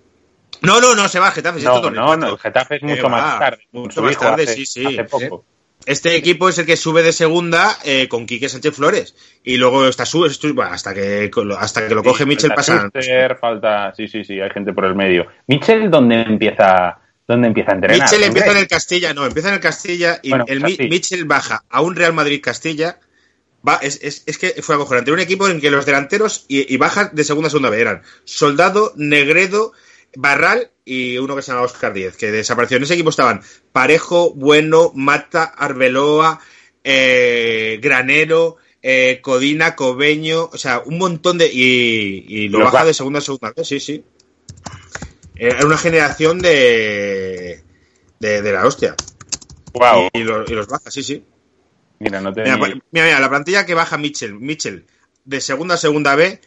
No, no, no se va al Getafe. No, no, 2004. no, Getafe es mucho más tarde. mucho más tarde, hace- sí, sí. Hace poco. Este equipo es el que sube de segunda eh, con Quique Sánchez Flores. Y luego está su, estu- bueno, hasta que hasta que lo coge Sí, falta pasan. Falta, sí, sí, sí, hay gente por el medio. Mitchell, ¿dónde empieza, dónde empieza a entrenar? Mitchell empieza en el Castilla, no, empieza en el Castilla y Bueno, el Mi- Castilla. Mitchell baja a un Real Madrid Castilla. Va, es, es, es que fue acojonante. Un equipo en que los delanteros y, y bajas de segunda a segunda B eran Soldado, Negredo, Barral y uno que se llama Oscar Díez, que desapareció. En ese equipo estaban Parejo, Bueno, Mata, Arbeloa, eh, Granero, eh, Codina, Cobeño, o sea, un montón de. Y, y lo Los baja ba- de segunda a segunda B, sí, sí. Era una generación de. de, de la hostia. Guau, Y, y los, y los baja, sí, sí. mira, no te Mira, mira, mira, la plantilla que baja Mitchell, Mitchell de segunda a segunda B,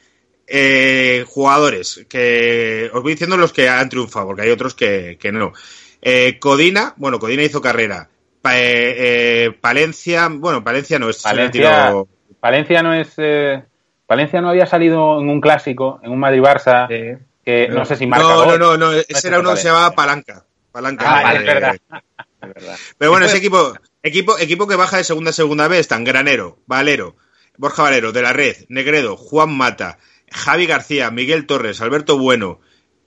eh, jugadores que os voy diciendo los que han triunfado, porque hay otros que, que no. Eh, Codina, bueno, Codina hizo carrera. Pa- eh, eh, Palencia, bueno, Palencia no es Palencia, Palencia no es. eh, Palencia no había salido en un clásico, en un Madrid-Barça, que no, sé si marca. No, no, gol. no, no, ese es era uno que se llamaba Palanca. Palanca. Ah, es verdad. <laughs> Es verdad. Pero bueno, ese equipo, equipo, equipo que baja de segunda a segunda B están Granero, Valero, Borja Valero, De la Red, Negredo, Juan Mata, Javi García, Miguel Torres, Alberto Bueno,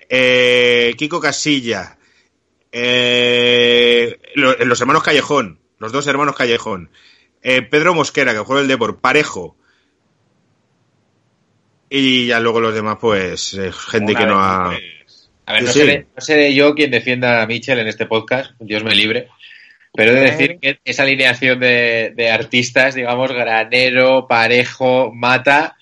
eh, Kiko Casilla, eh, lo- los hermanos Callejón, los dos hermanos Callejón, eh, Pedro Mosquera, que juega el Depor, Parejo, y ya luego los demás, pues, gente Una que no ha... pues, A ver, no, Sí, sí. seré, no seré yo quien defienda a Mitchell en este podcast, Dios me libre. Pero he de decir que esa alineación de, de artistas, digamos, Granero, Parejo, Mata,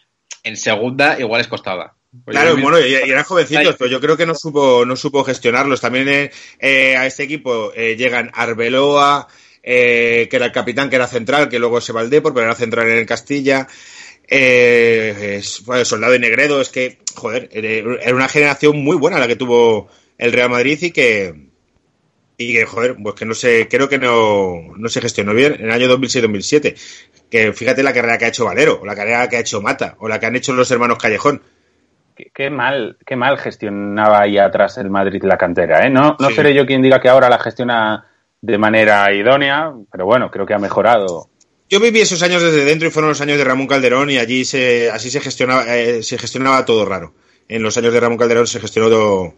en segunda igual les costaba. Pues Claro, bueno, y, y eran jovencitos, pero yo creo que no supo, no supo gestionarlos. También eh, eh, a este equipo eh, llegan Arbeloa, eh, que era el capitán, que era central, que luego se va al Depor, pero era central en el Castilla. Eh, es- bueno, Soldado y Negredo, es que, joder, era una generación muy buena la que tuvo el Real Madrid y que, y que, joder, pues que no se, creo que no, no se gestionó bien en el año 2006-2007. Que fíjate la carrera que ha hecho Valero, o la carrera que ha hecho Mata, o la que han hecho los hermanos Callejón. Qué, qué mal, qué mal gestionaba ahí atrás el Madrid la cantera, ¿eh? No, no Sí. seré yo quien diga que ahora la gestiona de manera idónea, pero bueno, creo que ha mejorado. Yo viví esos años desde dentro y fueron los años de Ramón Calderón y allí se, así se gestionaba, eh, se gestionaba todo raro. En los años de Ramón Calderón se gestionó todo,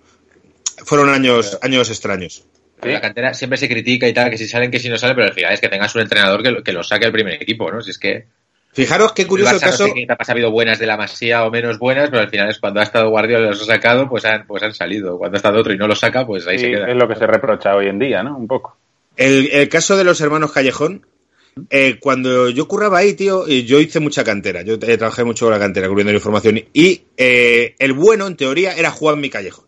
fueron años, años extraños. Pero La cantera siempre se critica y tal, que si salen, que si no sale, pero al final es que tengas un entrenador que, lo- que lo saque al primer equipo, ¿no? Si es que Fijaros qué curioso el Barça no caso. sé ha habido buenas de la Masía o menos buenas, pero al final es cuando ha estado Guardiola y los ha sacado, pues han, pues han salido. Cuando ha estado otro y no lo saca, pues ahí Sí, se queda. es lo que se reprocha hoy en día, ¿no? Un poco. El, el caso de los hermanos Callejón, eh, cuando yo curraba ahí, tío, y yo hice mucha cantera. Yo eh, trabajé mucho con la cantera, cubriendo la información. Y eh, el bueno, en teoría, era Juanmi Callejón.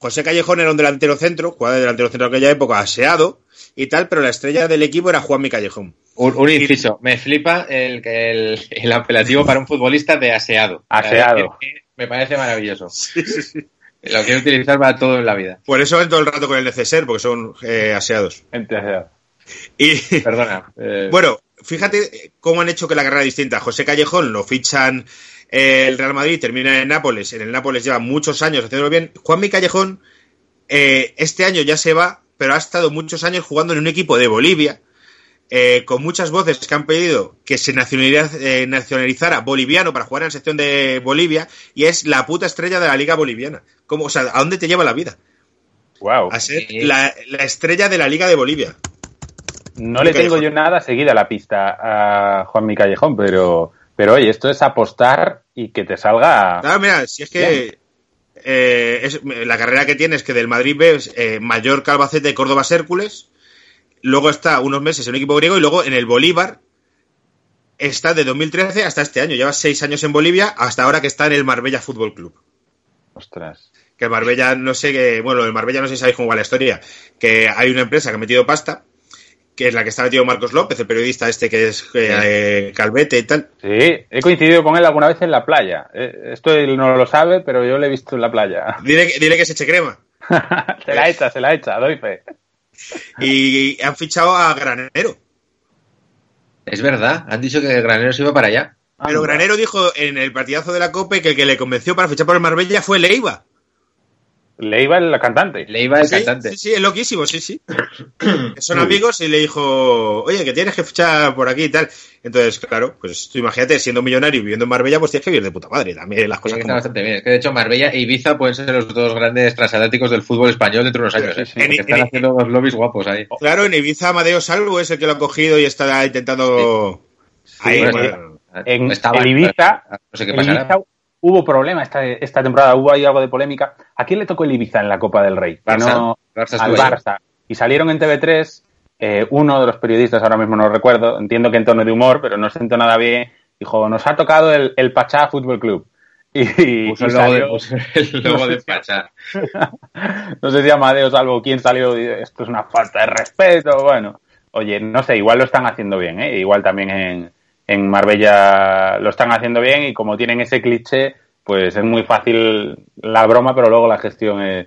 José Callejón era un delantero centro, jugaba de delantero centro en aquella época, aseado y tal, pero la estrella del equipo era Juanmi Callejón. Un, un inciso, me flipa el, el, el apelativo para un futbolista de aseado. Aseado. Me parece maravilloso. <laughs> Lo quiero utilizar para todo en la vida. Por eso ven todo el rato con el neceser, porque son eh, aseados. Entonces, Y <laughs> Perdona. eh, bueno, fíjate cómo han hecho que la carrera es distinta. José Callejón lo fichan el Real Madrid, termina en Nápoles. En el Nápoles lleva muchos años haciéndolo bien. Juanmi Callejón eh, este año ya se va, pero ha estado muchos años jugando en un equipo de Bolivia. eh, con muchas voces que han pedido que se eh, nacionalizara boliviano para jugar en la sección de Bolivia y es la puta estrella de la liga boliviana. ¿Cómo, o sea, ¿a dónde te lleva la vida? wow. A ser la, la estrella de la liga de Bolivia. No le tengo yo nada seguida la pista a Juan Mi Callejón, pero, pero oye, esto es apostar y que te salga. Claro, mira, si es que eh, es, la carrera que tienes que del Madrid ves eh, Mallorca, Albacete, Córdoba, Hércules. Luego está unos meses en un equipo griego y luego en el Bolívar está de 2013 hasta este año. Lleva seis años en Bolivia hasta ahora que está en el Marbella Fútbol Club. Ostras. Que el Marbella, no sé qué, bueno, el Marbella no sé si sabéis cómo va la historia. Que hay una empresa que ha metido pasta, que es la que está metido Marcos López, el periodista este que es eh, eh, Calvete y tal. Sí, he coincidido con él alguna vez en la playa. Eh, Esto él no lo sabe, pero yo lo he visto en la playa. <laughs> Dile, que- dile que se eche crema. se la echa, se la echa, doy fe. Y han fichado a Granero. Es verdad, han dicho que Granero se iba para allá. Pero. Granero dijo en el partidazo de la COPE que el que le convenció para fichar por el Marbella fue Leiva. Le iba el cantante. Le iba el sí, cantante. Sí, sí, es loquísimo, sí, sí. <clears throat> Son amigos y le dijo, oye, que tienes que fichar por aquí y tal. Entonces, claro, pues tú imagínate, siendo millonario y viviendo en Marbella, pues tienes que vivir de puta madre. También las Sí, cosas está como... bastante bien. Es que de hecho Marbella e Ibiza pueden ser los dos grandes transatlánticos del fútbol español dentro de unos años. Sí, ¿eh? sí. En- están en- haciendo dos lobbies guapos ahí. Claro, en Ibiza Amadeo Salvo es el que lo ha cogido y está intentando... Ahí, bueno, bueno, En, Estaba- en Ibiza, No sé qué pasará. Ibiza hubo problema esta, esta temporada, hubo ahí algo de polémica. ¿A quién le tocó el Ibiza en la Copa del Rey? Barça. no- Barça al. Barça. Y salieron en TV3, eh, uno de los periodistas, ahora mismo no lo recuerdo, entiendo que en tono de humor, pero no siento nada bien, dijo, nos ha tocado el, el Pachá Fútbol Club. <laughs> Y, y el logo de, salió- puso el <laughs> logo de Pachá. <laughs> no sé si Amadeo Salvo quién salió, esto es una falta de respeto, bueno. Oye, no sé, igual lo están haciendo bien, ¿eh? Igual también en, en Marbella lo están haciendo bien y como tienen ese cliché, pues es muy fácil la broma, pero luego la gestión es,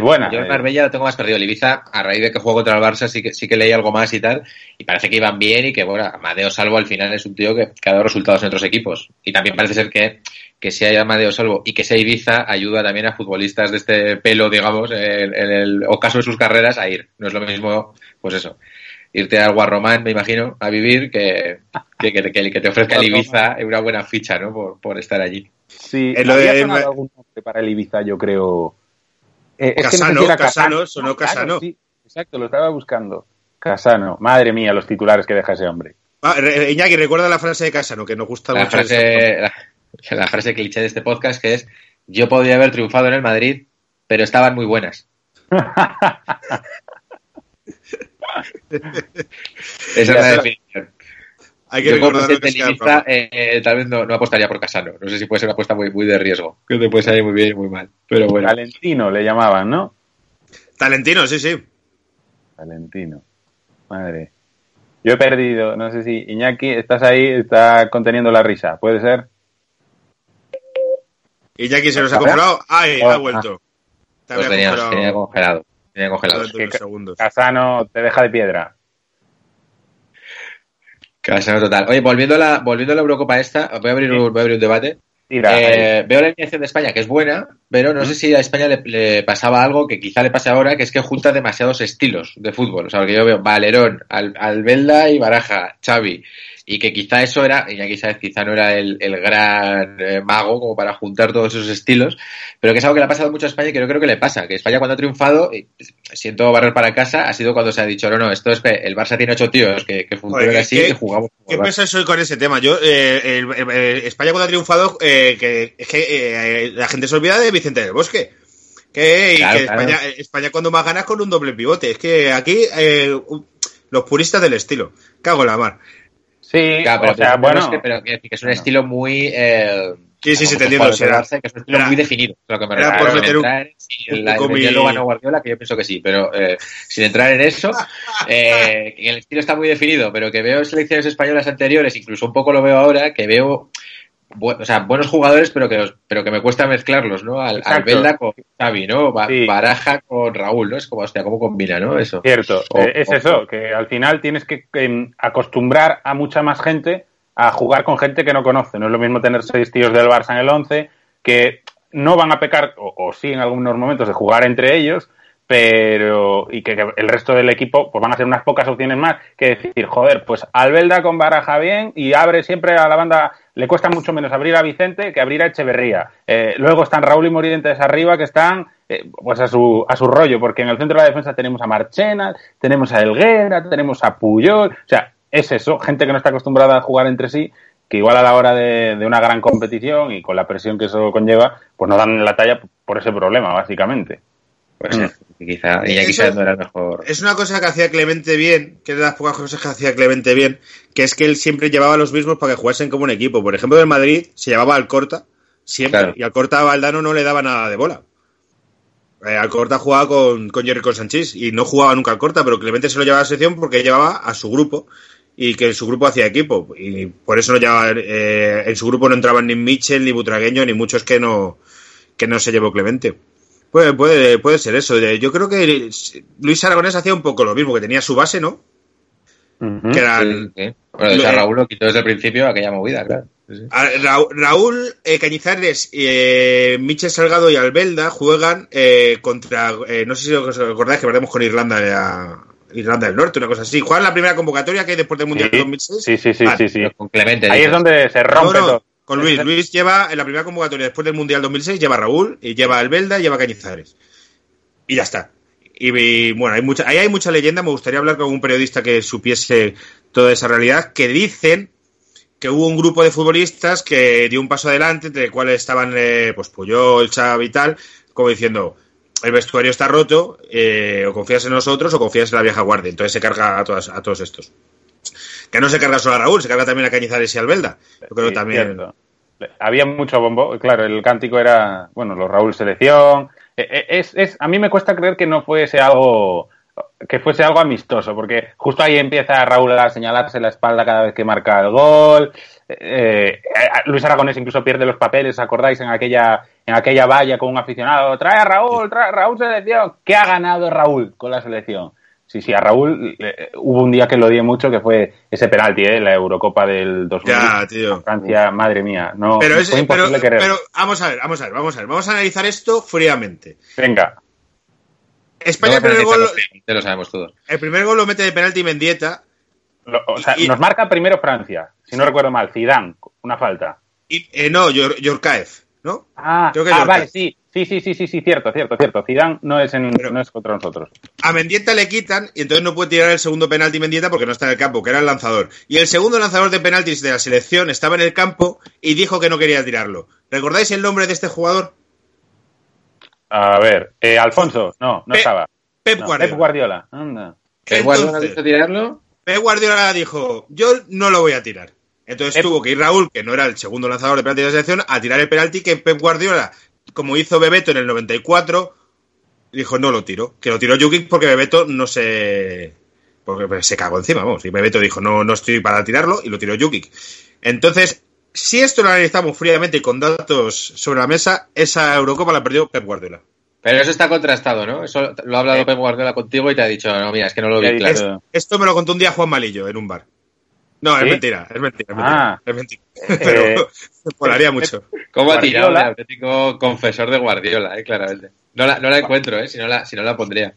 buena. Yo en Marbella lo tengo más perdido. El Ibiza, a raíz de que juego contra el Barça, sí que, sí que leí algo más y tal. Y parece que iban bien y que, bueno, Amadeo Salvo al final es un tío que, que ha dado resultados en otros equipos. Y también parece ser que, que sea Amadeo Salvo y que sea Ibiza ayuda también a futbolistas de este pelo, digamos, en, en el ocaso de sus carreras a ir. No es lo mismo, pues eso, irte al Guarromán, me imagino, a vivir que, que, que, que- que te ofrezca el Ibiza una buena ficha, ¿no? Por, por estar allí. Sí, En lo había de- sonado algún nombre para el Ibiza, yo creo. Eh, es que no sé Casano, si era Casano, sonó Claro, Casano. sí, exacto, lo estaba buscando. Casano. Madre mía, los titulares que deja ese hombre. Ah, re- Iñaki, recuerda la frase de Casano, que nos gusta La mucho. frase, la, la frase cliché de este podcast que es yo podría haber triunfado en el Madrid, pero estaban muy buenas. <laughs> Esa es la definición. Hay que Yo como programa. eh, tal vez no, no apostaría por Casano. No sé si puede ser una apuesta muy, muy de riesgo. Que te puede salir muy bien y muy mal. Pero bueno. Valentino le llamaban, ¿no? Talentino, sí, sí. Valentino. Madre. Yo he perdido, no sé si Iñaki, estás ahí, está conteniendo la risa, ¿puede ser? Iñaki se nos ha congelado. ¡Ay! Oh, ha vuelto. Te había tenía, congelado tenía congelado. Tenía. Casano te deja de piedra. Casano total. Oye, volviendo a la, volviendo a la Eurocopa esta, voy a abrir un, voy a abrir un debate. Eh, veo la alineación de España, que es buena, pero no sé si a España le, le pasaba algo que quizá le pase ahora, que es que junta demasiados estilos de fútbol. O sea, porque yo veo Valerón, Al, Albelda y Baraja, Xavi. Y que quizá eso era, y ya quizás quizá no era el, el gran eh, mago como para juntar todos esos estilos, pero que es algo que le ha pasado mucho a España y que yo creo que le pasa. Que España cuando ha triunfado, siento barrer para casa, ha sido cuando se ha dicho, no, no, esto es que el Barça tiene ocho tíos que, que funcionan así ¿qué- y jugamos ¿Qué pesa soy con ese tema? Yo, eh, el- el- el- España cuando ha triunfado, eh, que, es que eh, la gente se olvida de Vicente del Bosque. Que, y Claro, que claro. España, España cuando más ganas con un doble pivote. Es que aquí, eh, los puristas del estilo. Cago en la mar. Sí, Claro, pero, o sea, bueno, es que, pero que es un Bueno. estilo muy. Eh, Sí, sí, sí, te entiendo, será- que es un estilo era- muy definido. lo que me era refiero. por Sin meter un- entrar en- sí, un la- mi- ganó Guardiola, que yo pienso que sí, pero eh, sin entrar en eso, <laughs> eh, el estilo está muy definido, pero que veo selecciones españolas anteriores, incluso un poco lo veo ahora, que veo. O sea, buenos jugadores, pero que, los- pero que me cuesta mezclarlos, ¿no? Al. Albelda con Xavi, ¿no? Ba- Sí. Baraja con Raúl, ¿no? Es como, hostia, ¿cómo combina, no? Eso. Cierto, O- eh, es o- eso, que al final tienes que em, acostumbrar a mucha más gente a jugar con gente que no conoce. No es lo mismo tener seis tíos del Barça en el 11 que no van a pecar, o, o sí en algunos momentos, de jugar entre ellos, pero y que, el resto del equipo pues van a ser unas pocas opciones más que decir, joder, pues Albelda con Baraja bien y abre siempre a la banda, le cuesta mucho menos abrir a Vicente que abrir a Echeverría. Eh, luego están Raúl y Morientes arriba que están eh, pues a su, a su rollo, porque en el centro de la defensa tenemos a Marchena, tenemos a Elguera, tenemos a Puyol, o sea, es eso, gente que no está acostumbrada a jugar entre sí, que igual a la hora de, de una gran competición y con la presión que eso conlleva, pues no dan la talla por ese problema, básicamente. Pues, quizá, quizás no era mejor. Es una cosa que hacía Clemente bien, que es de las pocas cosas que hacía Clemente bien, que es que él siempre llevaba a los mismos para que jugasen como un equipo. Por ejemplo, del Madrid se llevaba al Corta, siempre, Claro. y al Corta a Valdano no le daba nada de bola. Eh, al Corta jugaba con, con Jerry con Sanchís y no jugaba nunca al Corta, pero Clemente se lo llevaba a la sección porque llevaba a su grupo y que su grupo hacía equipo. Y por eso no llevaba, eh, en su grupo no entraban ni Mitchell, ni Butragueño, ni muchos que no, que no se llevó Clemente. Puede, puede, puede ser eso. Eh, Yo creo que Luis Aragonés hacía un poco lo mismo, que tenía su base, ¿no? Que era Sí, sí. Bueno, de hecho, a Raúl lo quitó desde el principio aquella movida, claro. Sí, sí. a- Ra- Raúl eh, Cañizares, eh, Michel Salgado y Albelda juegan eh, contra, eh, no sé si os acordáis que perdemos con Irlanda, eh, Irlanda del Norte, una cosa así. Juegan la primera convocatoria que hay después del Mundial de Sí, 2006. sí, sí, sí, Vale. sí, sí. Con Clemente. Ahí es donde se No, rompe no, todo. Con Luis. Luis lleva en la primera convocatoria después del Mundial 2006, lleva a Raúl, y lleva a Albelda y lleva a Cañizares. Y ya está. Y, y, bueno, hay mucha, ahí hay mucha leyenda. Me gustaría hablar con un periodista que supiese toda esa realidad. Que dicen que hubo un grupo de futbolistas que dio un paso adelante, entre el cual estaban eh, pues Puyol, Xavi y tal, como diciendo, el vestuario está roto, eh, o confías en nosotros o confías en la vieja guardia. Entonces se carga a, todas, a todos estos. Que no se carga solo a Raúl, se carga también a Cañizares y Albelda. Yo creo Sí, también. cierto. Había mucho bombo, claro, el cántico era, bueno, los Raúl Selección. Eh, eh, Es, es, a mí me cuesta creer que no fuese algo que fuese algo amistoso, porque justo ahí empieza Raúl a señalarse la espalda cada vez que marca el gol. Eh, eh, Luis Aragonés incluso pierde los papeles, ¿acordáis? En aquella, en aquella valla con un aficionado. Trae a Raúl, trae a Raúl selección. ¿Qué ha ganado Raúl con la selección? Sí, sí, a Raúl eh, hubo un día que lo odié mucho, que fue ese penalti, ¿eh? la Eurocopa del 2000. Ya, tío. Francia, madre mía, no Pero, es, fue pero, querer. pero vamos a ver, vamos a ver, vamos a ver. Vamos a analizar esto fríamente. Venga, España, el primer, gol, ya lo sabemos todos. el primer gol lo mete de penalti Mendieta. Lo- o sea, Y- nos marca primero Francia, si no recuerdo mal, Zidane, una falta. Y, eh, no, Yor- Yorkaev, ¿no? Ah, Creo que ah, vale, sí, Sí, sí, sí, sí, sí, cierto, cierto, cierto. Zidane no es, en, Pero- no es contra nosotros. A Mendieta le quitan y entonces no puede tirar el segundo penalti Mendieta porque no está en el campo, que era el lanzador. Y el segundo lanzador de penaltis de la selección estaba en el campo y dijo que no quería tirarlo. ¿Recordáis el nombre de este jugador? A ver, eh, Alfonso, no, no Pe- estaba. Pep No, Guardiola. Pep Guardiola. Anda. ¿Que Guardiola tirarlo? Pep Guardiola dijo, yo no lo voy a tirar. Entonces Pep- tuvo que ir Raúl, que no era el segundo lanzador de penalti de la selección, a tirar el penalti que Pep Guardiola, como hizo Bebeto en el 94, dijo, no lo tiro. Que lo tiró Jukic porque Bebeto no se... Porque se cagó encima, vamos. Y Bebeto dijo, no, no estoy para tirarlo, y lo tiró Jukic. Entonces, si esto lo analizamos fríamente y con datos sobre la mesa, esa Eurocopa la perdió Pep Guardiola. Pero eso está contrastado, ¿no? Eso lo ha hablado Sí. Pep Guardiola contigo y te ha dicho, no, mira, es que no lo vi claro. Es- esto me lo contó un día Juan Malillo en un bar. No, ¿Sí? es mentira, es mentira, es mentira. Ah. es mentira. <laughs> Pero Eh, molaría mucho. ¿Cómo ha tirado el auténtico confesor de Guardiola, eh? Claramente. No la, no la encuentro, ¿eh? Si no la, si no la pondría.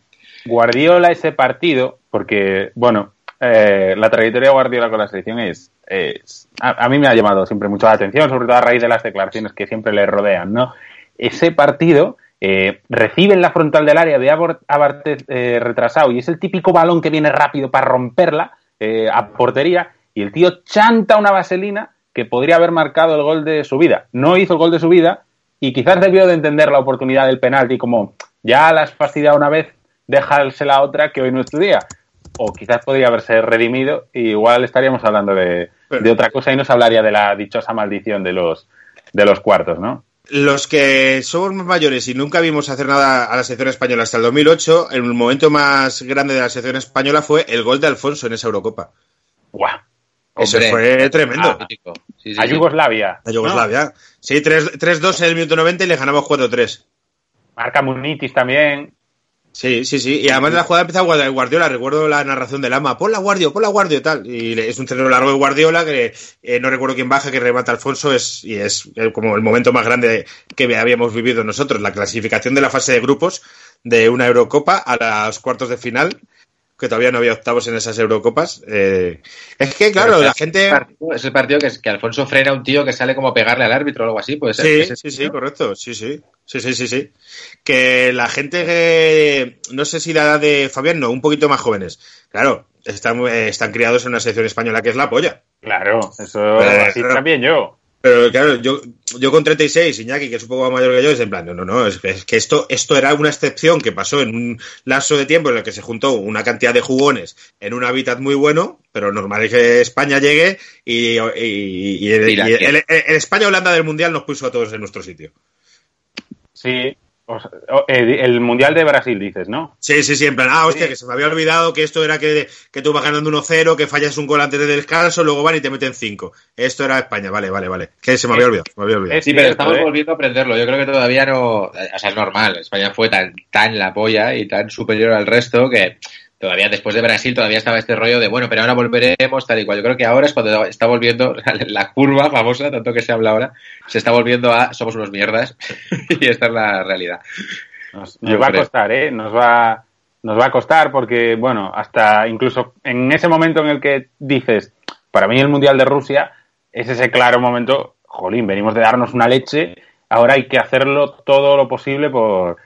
Guardiola ese partido, porque, bueno, eh, la trayectoria de Guardiola con la selección es... es- a, a mí me ha llamado siempre mucho la atención, sobre todo a raíz de las declaraciones que siempre le rodean, ¿no? Ese partido eh, recibe en la frontal del área de Abor- Abartez eh, retrasado y es el típico balón que viene rápido para romperla eh, a portería y el tío chanta una vaselina que podría haber marcado el gol de su vida. No hizo el gol de su vida y quizás debió de entender la oportunidad del penalti como ya la has fastidiado una vez, déjasela otra que hoy no es tu día. O quizás podría haberse redimido y igual estaríamos hablando de, Pero- de otra cosa y nos hablaría de la dichosa maldición de los, de los cuartos, ¿no? Los que somos más mayores y nunca vimos hacer nada a la selección española hasta el 2008, el momento más grande de la selección española fue el gol de Alfonso en esa Eurocopa. ¡Guau! Eso fue tremendo. Ah. Sí, sí, A sí. Yugoslavia. A Yugoslavia. Sí, 3 3-2 en el minuto 90 y le ganamos 4-3. Marca Munitis también. Sí, sí, sí. Y además de la jugada empieza Guardi- Guardiola. Recuerdo la narración del ama. Pon la guardia, pon la guardia y tal. Y le- es un centro largo de Guardiola que eh, no recuerdo quién baja, que remata Alfonso. Es, y es como el momento más grande que habíamos vivido nosotros. La clasificación de la fase de grupos de una Eurocopa a los cuartos de final. Que todavía no había octavos en esas Eurocopas. Eh, es que, claro, la gente. partido- Es el partido que, es- que Alfonso frena a un tío que sale como a pegarle al árbitro o algo así, puede ser. Sí, sí, sí, correcto. Sí, sí. Sí, sí, sí, sí. Que la gente que, no sé si la edad de Fabián, no, un poquito más jóvenes. Claro, están, eh, están criados en una selección española que es la polla. Claro, eso Eh, así claro. también yo. Pero claro, yo, yo con 36, Iñaki, que es un poco más mayor que yo, es en plan, no, no, no, es, que- es que esto, esto era una excepción que pasó en un lapso de tiempo en el que se juntó una cantidad de jugones en un hábitat muy bueno, pero normal es que España llegue y, y, y el, Y la y el- quiere. el- el España-Holanda del Mundial nos puso a todos en nuestro sitio. Sí. O sea, o- eh, el Mundial de Brasil, dices, ¿no? Sí, sí, sí, en plan, ah, hostia, que se me había olvidado que esto era que, que tú vas ganando 1-0, que fallas un gol antes del descanso, luego van y te meten 5. Esto era España, vale, vale, vale. Que se me había olvidado, se me había olvidado. Es Sí, pero estamos ¿eh? volviendo a aprenderlo. Yo creo que todavía no. O sea, es normal. España fue tan, tan la polla y tan superior al resto que todavía después de Brasil todavía estaba este rollo de bueno, pero ahora volveremos tal y cual. Yo creo que ahora es cuando está volviendo <laughs> la curva famosa, tanto que se habla ahora, se está volviendo a somos unos mierdas <laughs> y esta es la realidad. Nos, va creo. a costar, ¿eh? Nos va, nos va a costar porque, bueno, hasta incluso en ese momento en el que dices, para mí el Mundial de Rusia es ese claro momento, jolín, venimos de darnos una leche, ahora hay que hacerlo todo lo posible por,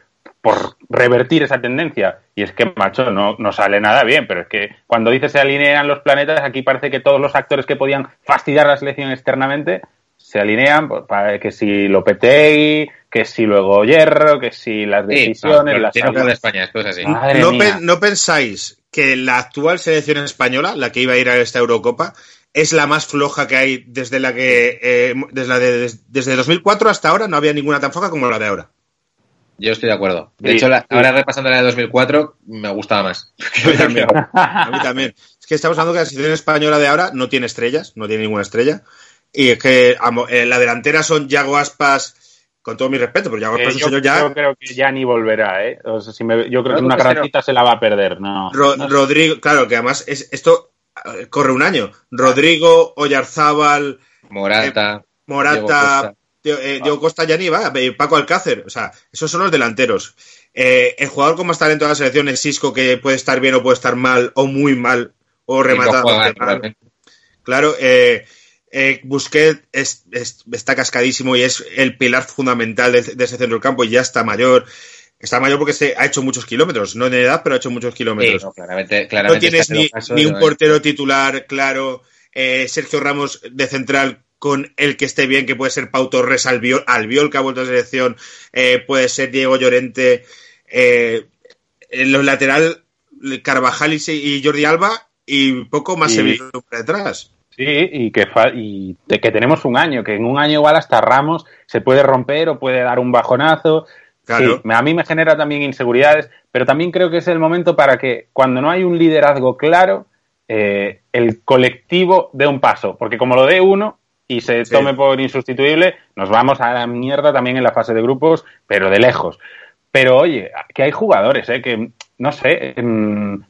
por revertir esa tendencia. Y es que, macho, no, no sale nada bien, pero es que cuando dices se alinean los planetas, aquí parece que todos los actores que podían fastidiar la selección externamente se alinean, pues, para que si Lopetegui, que si luego Hierro, que si las Sí, decisiones, no, las tiene de España, esto es así. Madre ¿No, mía. pen- no pensáis que la actual selección española, la que iba a ir a esta Eurocopa, es la más floja que hay desde la que eh, desde, la de- desde 2004 hasta ahora no había ninguna tan floja como la de ahora? Yo estoy de acuerdo. De Sí, hecho, la- sí. ahora repasando la de 2004, me gustaba más. <laughs> A mí también. <laughs> A mí también. Es que estamos hablando que la selección española de ahora no tiene estrellas, no tiene ninguna estrella. Y es que amo, eh, la delantera son Yago Aspas, con todo mi respeto, pero Yago Eh, Aspas es yo, un señor ya. yo creo que ya ni volverá, ¿eh? O sea, si me- yo creo No, que una caracita se la va a perder, no. Ro- no sé. Rodrigo, claro, que además es, esto eh, corre un año. Rodrigo, Oyarzábal, Morata. Morata, eh, Diego Costa ya ni va, eh, Paco Alcácer, o sea, esos son los delanteros. Eh, el jugador con más talento de la selección es Cisco, que puede estar bien o puede estar mal, o muy mal, o no rematado. mal. Claro, eh, Eh, Busquets es- es- está cascadísimo y es el pilar fundamental de, de ese centro del campo y ya está mayor. Está mayor porque se ha hecho muchos kilómetros, no en edad, pero ha hecho muchos Sí, kilómetros. no, claramente, no claramente tienes está en ni, un ¿no? portero titular claro. eh, Sergio Ramos de central con el que esté bien, que puede ser Pau Torres Albiol, Albiol que ha vuelto a selección, eh, puede ser Diego Llorente. eh, en los lateral, Carvajal y, Jordi Alba y poco más Y- se por detrás. Sí, y que, y que tenemos un año, que en un año igual hasta Ramos se puede romper o puede dar un bajonazo. Claro. Sí, a mí me genera también inseguridades, pero también creo que es el momento para que cuando no hay un liderazgo claro, eh, el colectivo dé un paso, porque como lo dé uno y se Sí. tome por insustituible, nos vamos a la mierda también en la fase de grupos, pero de lejos. Pero oye, que hay jugadores, ¿eh? que no sé,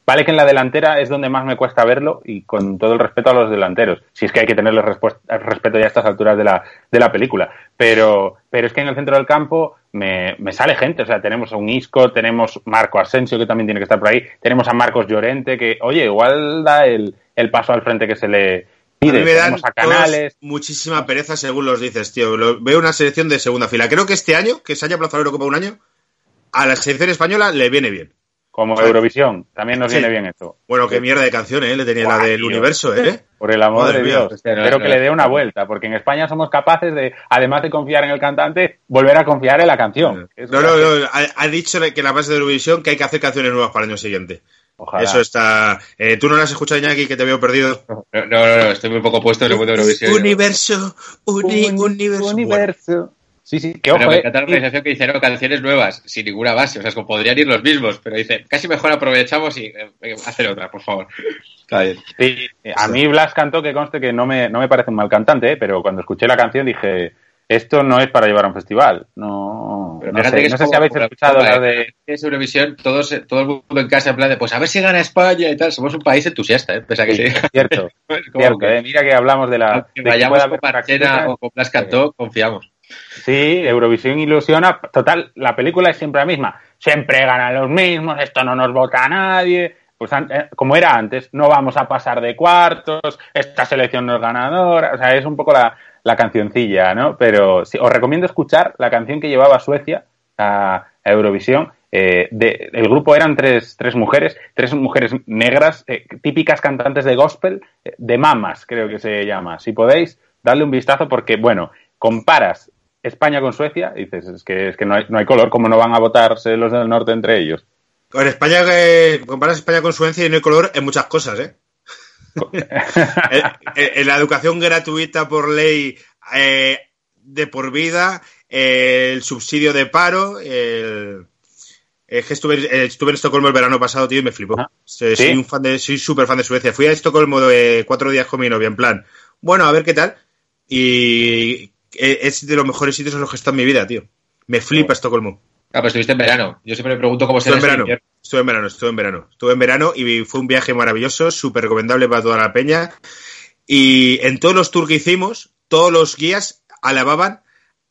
vale que en la delantera es donde más me cuesta verlo y con todo el respeto a los delanteros, si es que hay que tenerles respeto ya a estas alturas de la, de la película, pero, pero es que en el centro del campo me, me sale gente, o sea, tenemos a un Isco, tenemos Marco Asensio que también tiene que estar por ahí, tenemos a Marcos Llorente que, oye, igual da el, el paso al frente que se le A mí me dan a Canales, muchísima pereza según los dices, tío. Lo- veo una selección de segunda fila. Creo que este año, que se haya aplazado la Eurocopa un año, a la selección española le viene bien. como ¿sabes? Eurovisión, también nos Sí. viene bien esto. Bueno, qué mierda de canción, ¿eh? Le tenía la del tío. universo, ¿eh? Por el amor Madre de. Dios. No, Espero que le dé una vuelta, porque en España somos capaces de, además de confiar en el cantante, volver a confiar en la canción. No, no, no. Ha, ha dicho que la base de Eurovisión que hay que hacer canciones nuevas para el año siguiente. Ojalá. Eso está. eh, Tú no lo has escuchado, Iñaki, que te veo perdido. No, no, no, no, estoy muy poco puesto en el mundo de Eurovisión. Universo, uni- Un- universo. Bueno, universo. Sí, sí, que Pero ojo, me eh, encanta la organización que dice, no, canciones nuevas, sin ninguna base. O sea, es como podrían ir los mismos, pero dice, casi mejor aprovechamos y eh, eh, hacer otra, por favor. Está bien. sí, a mí Blas cantó, que conste que no me, no me parece un mal cantante, eh, pero cuando escuché la canción dije, esto no es para llevar a un festival. No, Pero no sé, que es no sé si habéis escuchado la- de... Es Eurovisión, todos, todo el mundo en casa en plan de, pues a ver si gana España y tal. Somos un país entusiasta, ¿eh? Pese a que Sí, sí. <laughs> cierto, que- eh, mira que hablamos de la... aunque de vayamos con Marchena o con Blas Cantó, confiamos. Sí, Eurovisión ilusiona. Total, la película es siempre la misma. Siempre ganan los mismos, esto no nos vota nadie. Pues eh, como era antes, no vamos a pasar de cuartos, esta selección no es ganadora. O sea, es un poco la, la cancioncilla, ¿no? Pero sí, os recomiendo escuchar la canción que llevaba Suecia a, Eurovisión. Eh, de- el grupo eran tres, tres mujeres, tres mujeres negras, eh, típicas cantantes de gospel, eh, de mamas, creo que se llama. Si podéis, darle un vistazo porque, bueno, comparas España con Suecia, y dices, es que, es que no, hay, no hay color, ¿cómo no van a votarse los del norte entre ellos? Con España, eh, comparas España con Suecia y no hay color en muchas cosas, ¿eh? En, en- en la educación gratuita por ley eh, de por vida, eh, el subsidio de paro, el, es que estuve, eh, estuve en Estocolmo el verano pasado, tío, y me flipó. Ah, Soy un fan de, soy súper fan de Suecia. Fui a Estocolmo de cuatro días con mi novia, en plan, bueno, a ver qué tal. Y eh, es de los mejores sitios en los que he estado en mi vida, tío. Me flipa Estocolmo. Ah, pues estuviste en verano. Yo siempre me pregunto cómo será en verano, invierno. Estuve en verano, estuve en verano. Estuve en verano y fue un viaje maravilloso, súper recomendable para toda la peña. Y en todos los tours que hicimos, todos los guías alababan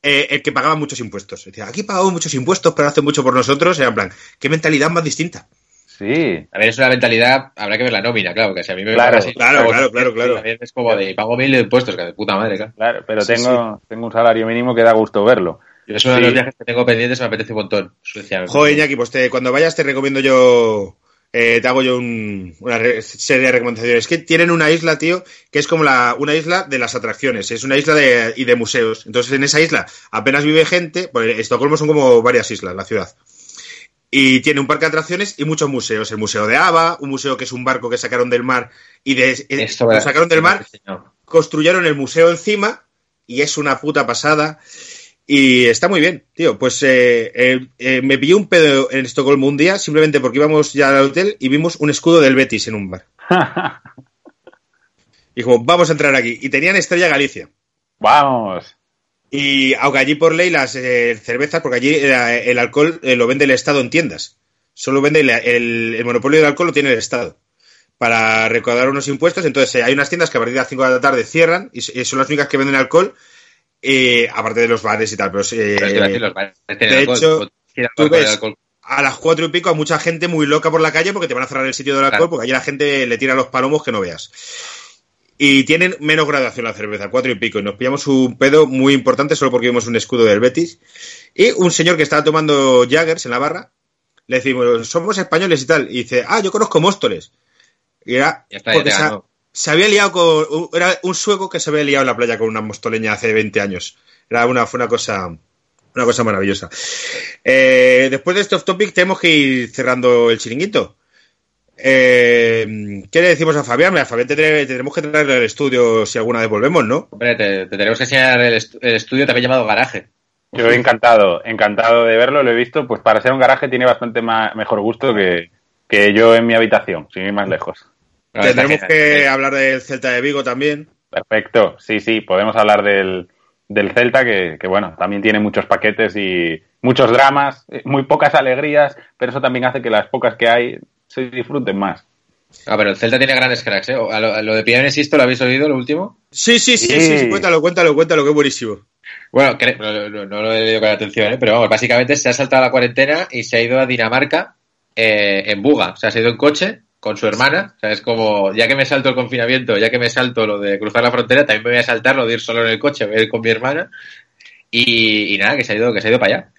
eh, el que pagaba muchos impuestos. Decía, aquí pagamos muchos impuestos, pero hacen mucho por nosotros. Era en plan, qué mentalidad más distinta. Sí, A ver, es una mentalidad, habrá que ver la nómina, claro, que si a mí me Claro, así, claro, claro, claro, claro. también Es como de, pago mil de impuestos, que de puta madre, claro. claro, pero Sí, tengo, tengo un salario mínimo que da gusto verlo. Es uno de los viajes que tengo pendientes, me apetece un montón. Suecia. Joder, Iñaki, pues te- cuando vayas te recomiendo yo, eh, te hago yo un- una serie de recomendaciones. Es que tienen una isla, tío, que es como la, una isla de las atracciones, es una isla de, y de museos. Entonces en esa isla apenas vive gente, pues Estocolmo son como varias islas, la ciudad. Y tiene un parque de atracciones y muchos museos. El museo de Ava, un museo que es un barco que sacaron del mar y de, eh, Esto lo sacaron del mar construyeron el museo encima y es una puta pasada. Y está muy bien, tío. Pues eh, eh, eh, me pillé un pedo en Estocolmo un día simplemente porque íbamos ya al hotel y vimos un escudo del Betis en un bar. <laughs> Y como, vamos a entrar aquí. Y tenían Estrella Galicia. Vamos. Y aunque allí por ley las eh, cervezas, porque allí eh, el alcohol eh, lo vende el Estado en tiendas. Solo vende el, el- el monopolio del alcohol lo tiene el Estado. Para recaudar unos impuestos. Entonces hay unas tiendas que a partir de las 5 de la tarde cierran y son las únicas que venden alcohol. Eh, aparte de los bares y tal. Pero, eh, Pero es que iba a decir, los bares tienen de alcohol, hecho, tú ves- a las cuatro y pico hay mucha gente muy loca por la calle porque te van a cerrar el sitio del alcohol Claro. porque allí la gente le tira los palomos que no veas. Y tienen menos graduación la cerveza, cuatro y pico. Y nos pillamos un pedo muy importante solo porque vimos un escudo del Betis. Y un señor que estaba tomando Jaggers en la barra, le decimos, somos españoles y tal. Y dice, ah, yo conozco Móstoles. Y era Ya está, porque. Se había liado con. Era un sueco que se había liado en la playa con una mostoleña hace 20 años. Era una, fue una cosa. Una cosa maravillosa. Eh, después de este off topic, tenemos que ir cerrando el chiringuito. Eh, ¿Qué le decimos a Fabián? Mira, Fabián tendré- tendremos que traerle al estudio si alguna vez volvemos, ¿no? Hombre, te, te tenemos que enseñar el, estu- el estudio también llamado garaje. Yo encantado, encantado de verlo, lo he visto, pues para ser un garaje tiene bastante mejor gusto que, que yo en mi habitación, sin ir más lejos. Tendremos que hablar del Celta de Vigo también. Perfecto, sí, sí, podemos hablar del, del Celta, que, que, bueno, también tiene muchos paquetes y muchos dramas, eh, muy pocas alegrías, pero eso también hace que las pocas que hay se disfruten más. Ah, pero el Celta tiene grandes cracks, ¿eh? A lo, a lo de Piano Insisto, ¿lo habéis oído, lo último? Sí, sí, sí, Sí. sí, sí, cuéntalo, cuéntalo, cuéntalo, que buenísimo. Bueno, cre- no, no- no lo he leído con atención, ¿eh? pero vamos, básicamente se ha saltado la cuarentena y se ha ido a Dinamarca eh, en buga. O sea, se ha ido en coche con su hermana. O sea, es como, ya que me salto el confinamiento, ya que me salto lo de cruzar la frontera, también me voy a saltar lo de ir solo en el coche, voy a ir con mi hermana. Y, y nada, que se ha ido, que se ha ido para allá.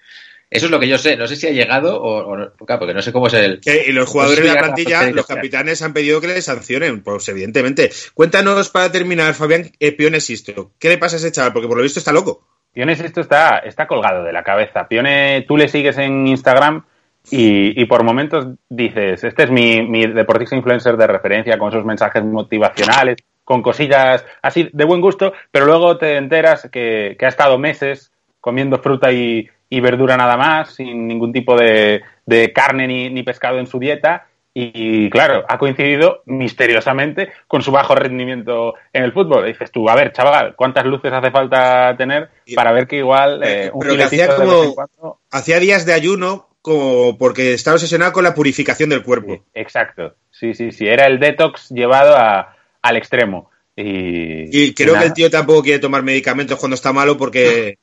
Eso es lo que yo sé. No sé si ha llegado o, o no, porque no sé cómo es el. Que- y los jugadores de la plantilla, los capitanes han pedido que le sancionen, pues evidentemente. Cuéntanos para terminar, Fabián, eh, Pione Sisto. ¿Qué le pasa a ese chaval? Porque por lo visto está loco. Pione esto está, está colgado de la cabeza. Pione, tú le sigues en Instagram y, y por momentos dices, este es mi, mi deportista influencer de referencia con sus mensajes motivacionales, con cosillas así de buen gusto, pero luego te enteras que, que ha estado meses comiendo fruta y, y verdura nada más, sin ningún tipo de, de carne ni, ni pescado en su dieta. Y claro, ha coincidido misteriosamente con su bajo rendimiento en el fútbol. Y dices tú, a ver, chaval, ¿cuántas luces hace falta tener para ver que igual eh, un Pero que hacía como- Hacía días de ayuno como porque estaba obsesionado con la purificación del cuerpo. Exacto. Sí, sí, sí. Era el detox llevado a- al extremo. Y, Y creo que el tío tampoco quiere tomar medicamentos cuando está malo porque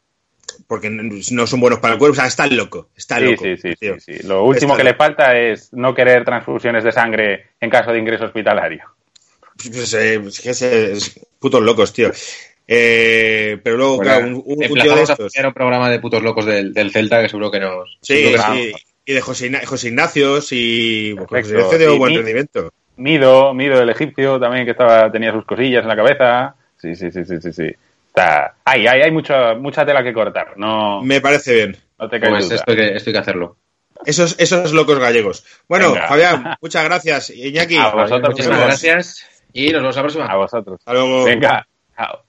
porque no son buenos para el cuerpo. O sea, está loco. Está loco. sí, sí, sí, sí. Lo último Está que le falta es no querer transfusiones de sangre en caso de ingreso hospitalario. Pues, eh, es que es putos locos, tío. Eh, pero luego, Bueno, claro, un, un- un tío de a un programa de putos locos del, del Celta que seguro que nos. Sí, seguro que sí. Y de José, José Ignacio, y pues, José. Ignacio dio Y buen mi- rendimiento. Mido, Mido el egipcio también que estaba tenía sus cosillas en la cabeza. Sí, sí, sí, sí, sí, sí. Está... Hay, hay, hay mucha, mucha tela que cortar. No, Me parece bien. no te caes Pues duda. esto hay, que, esto hay que hacerlo. Esos, esos locos gallegos. Bueno, Venga. Fabián, muchas gracias. Iñaki, A vosotros, vemos. gracias y nos vemos la próxima. A vosotros. Hasta luego. Venga, chao.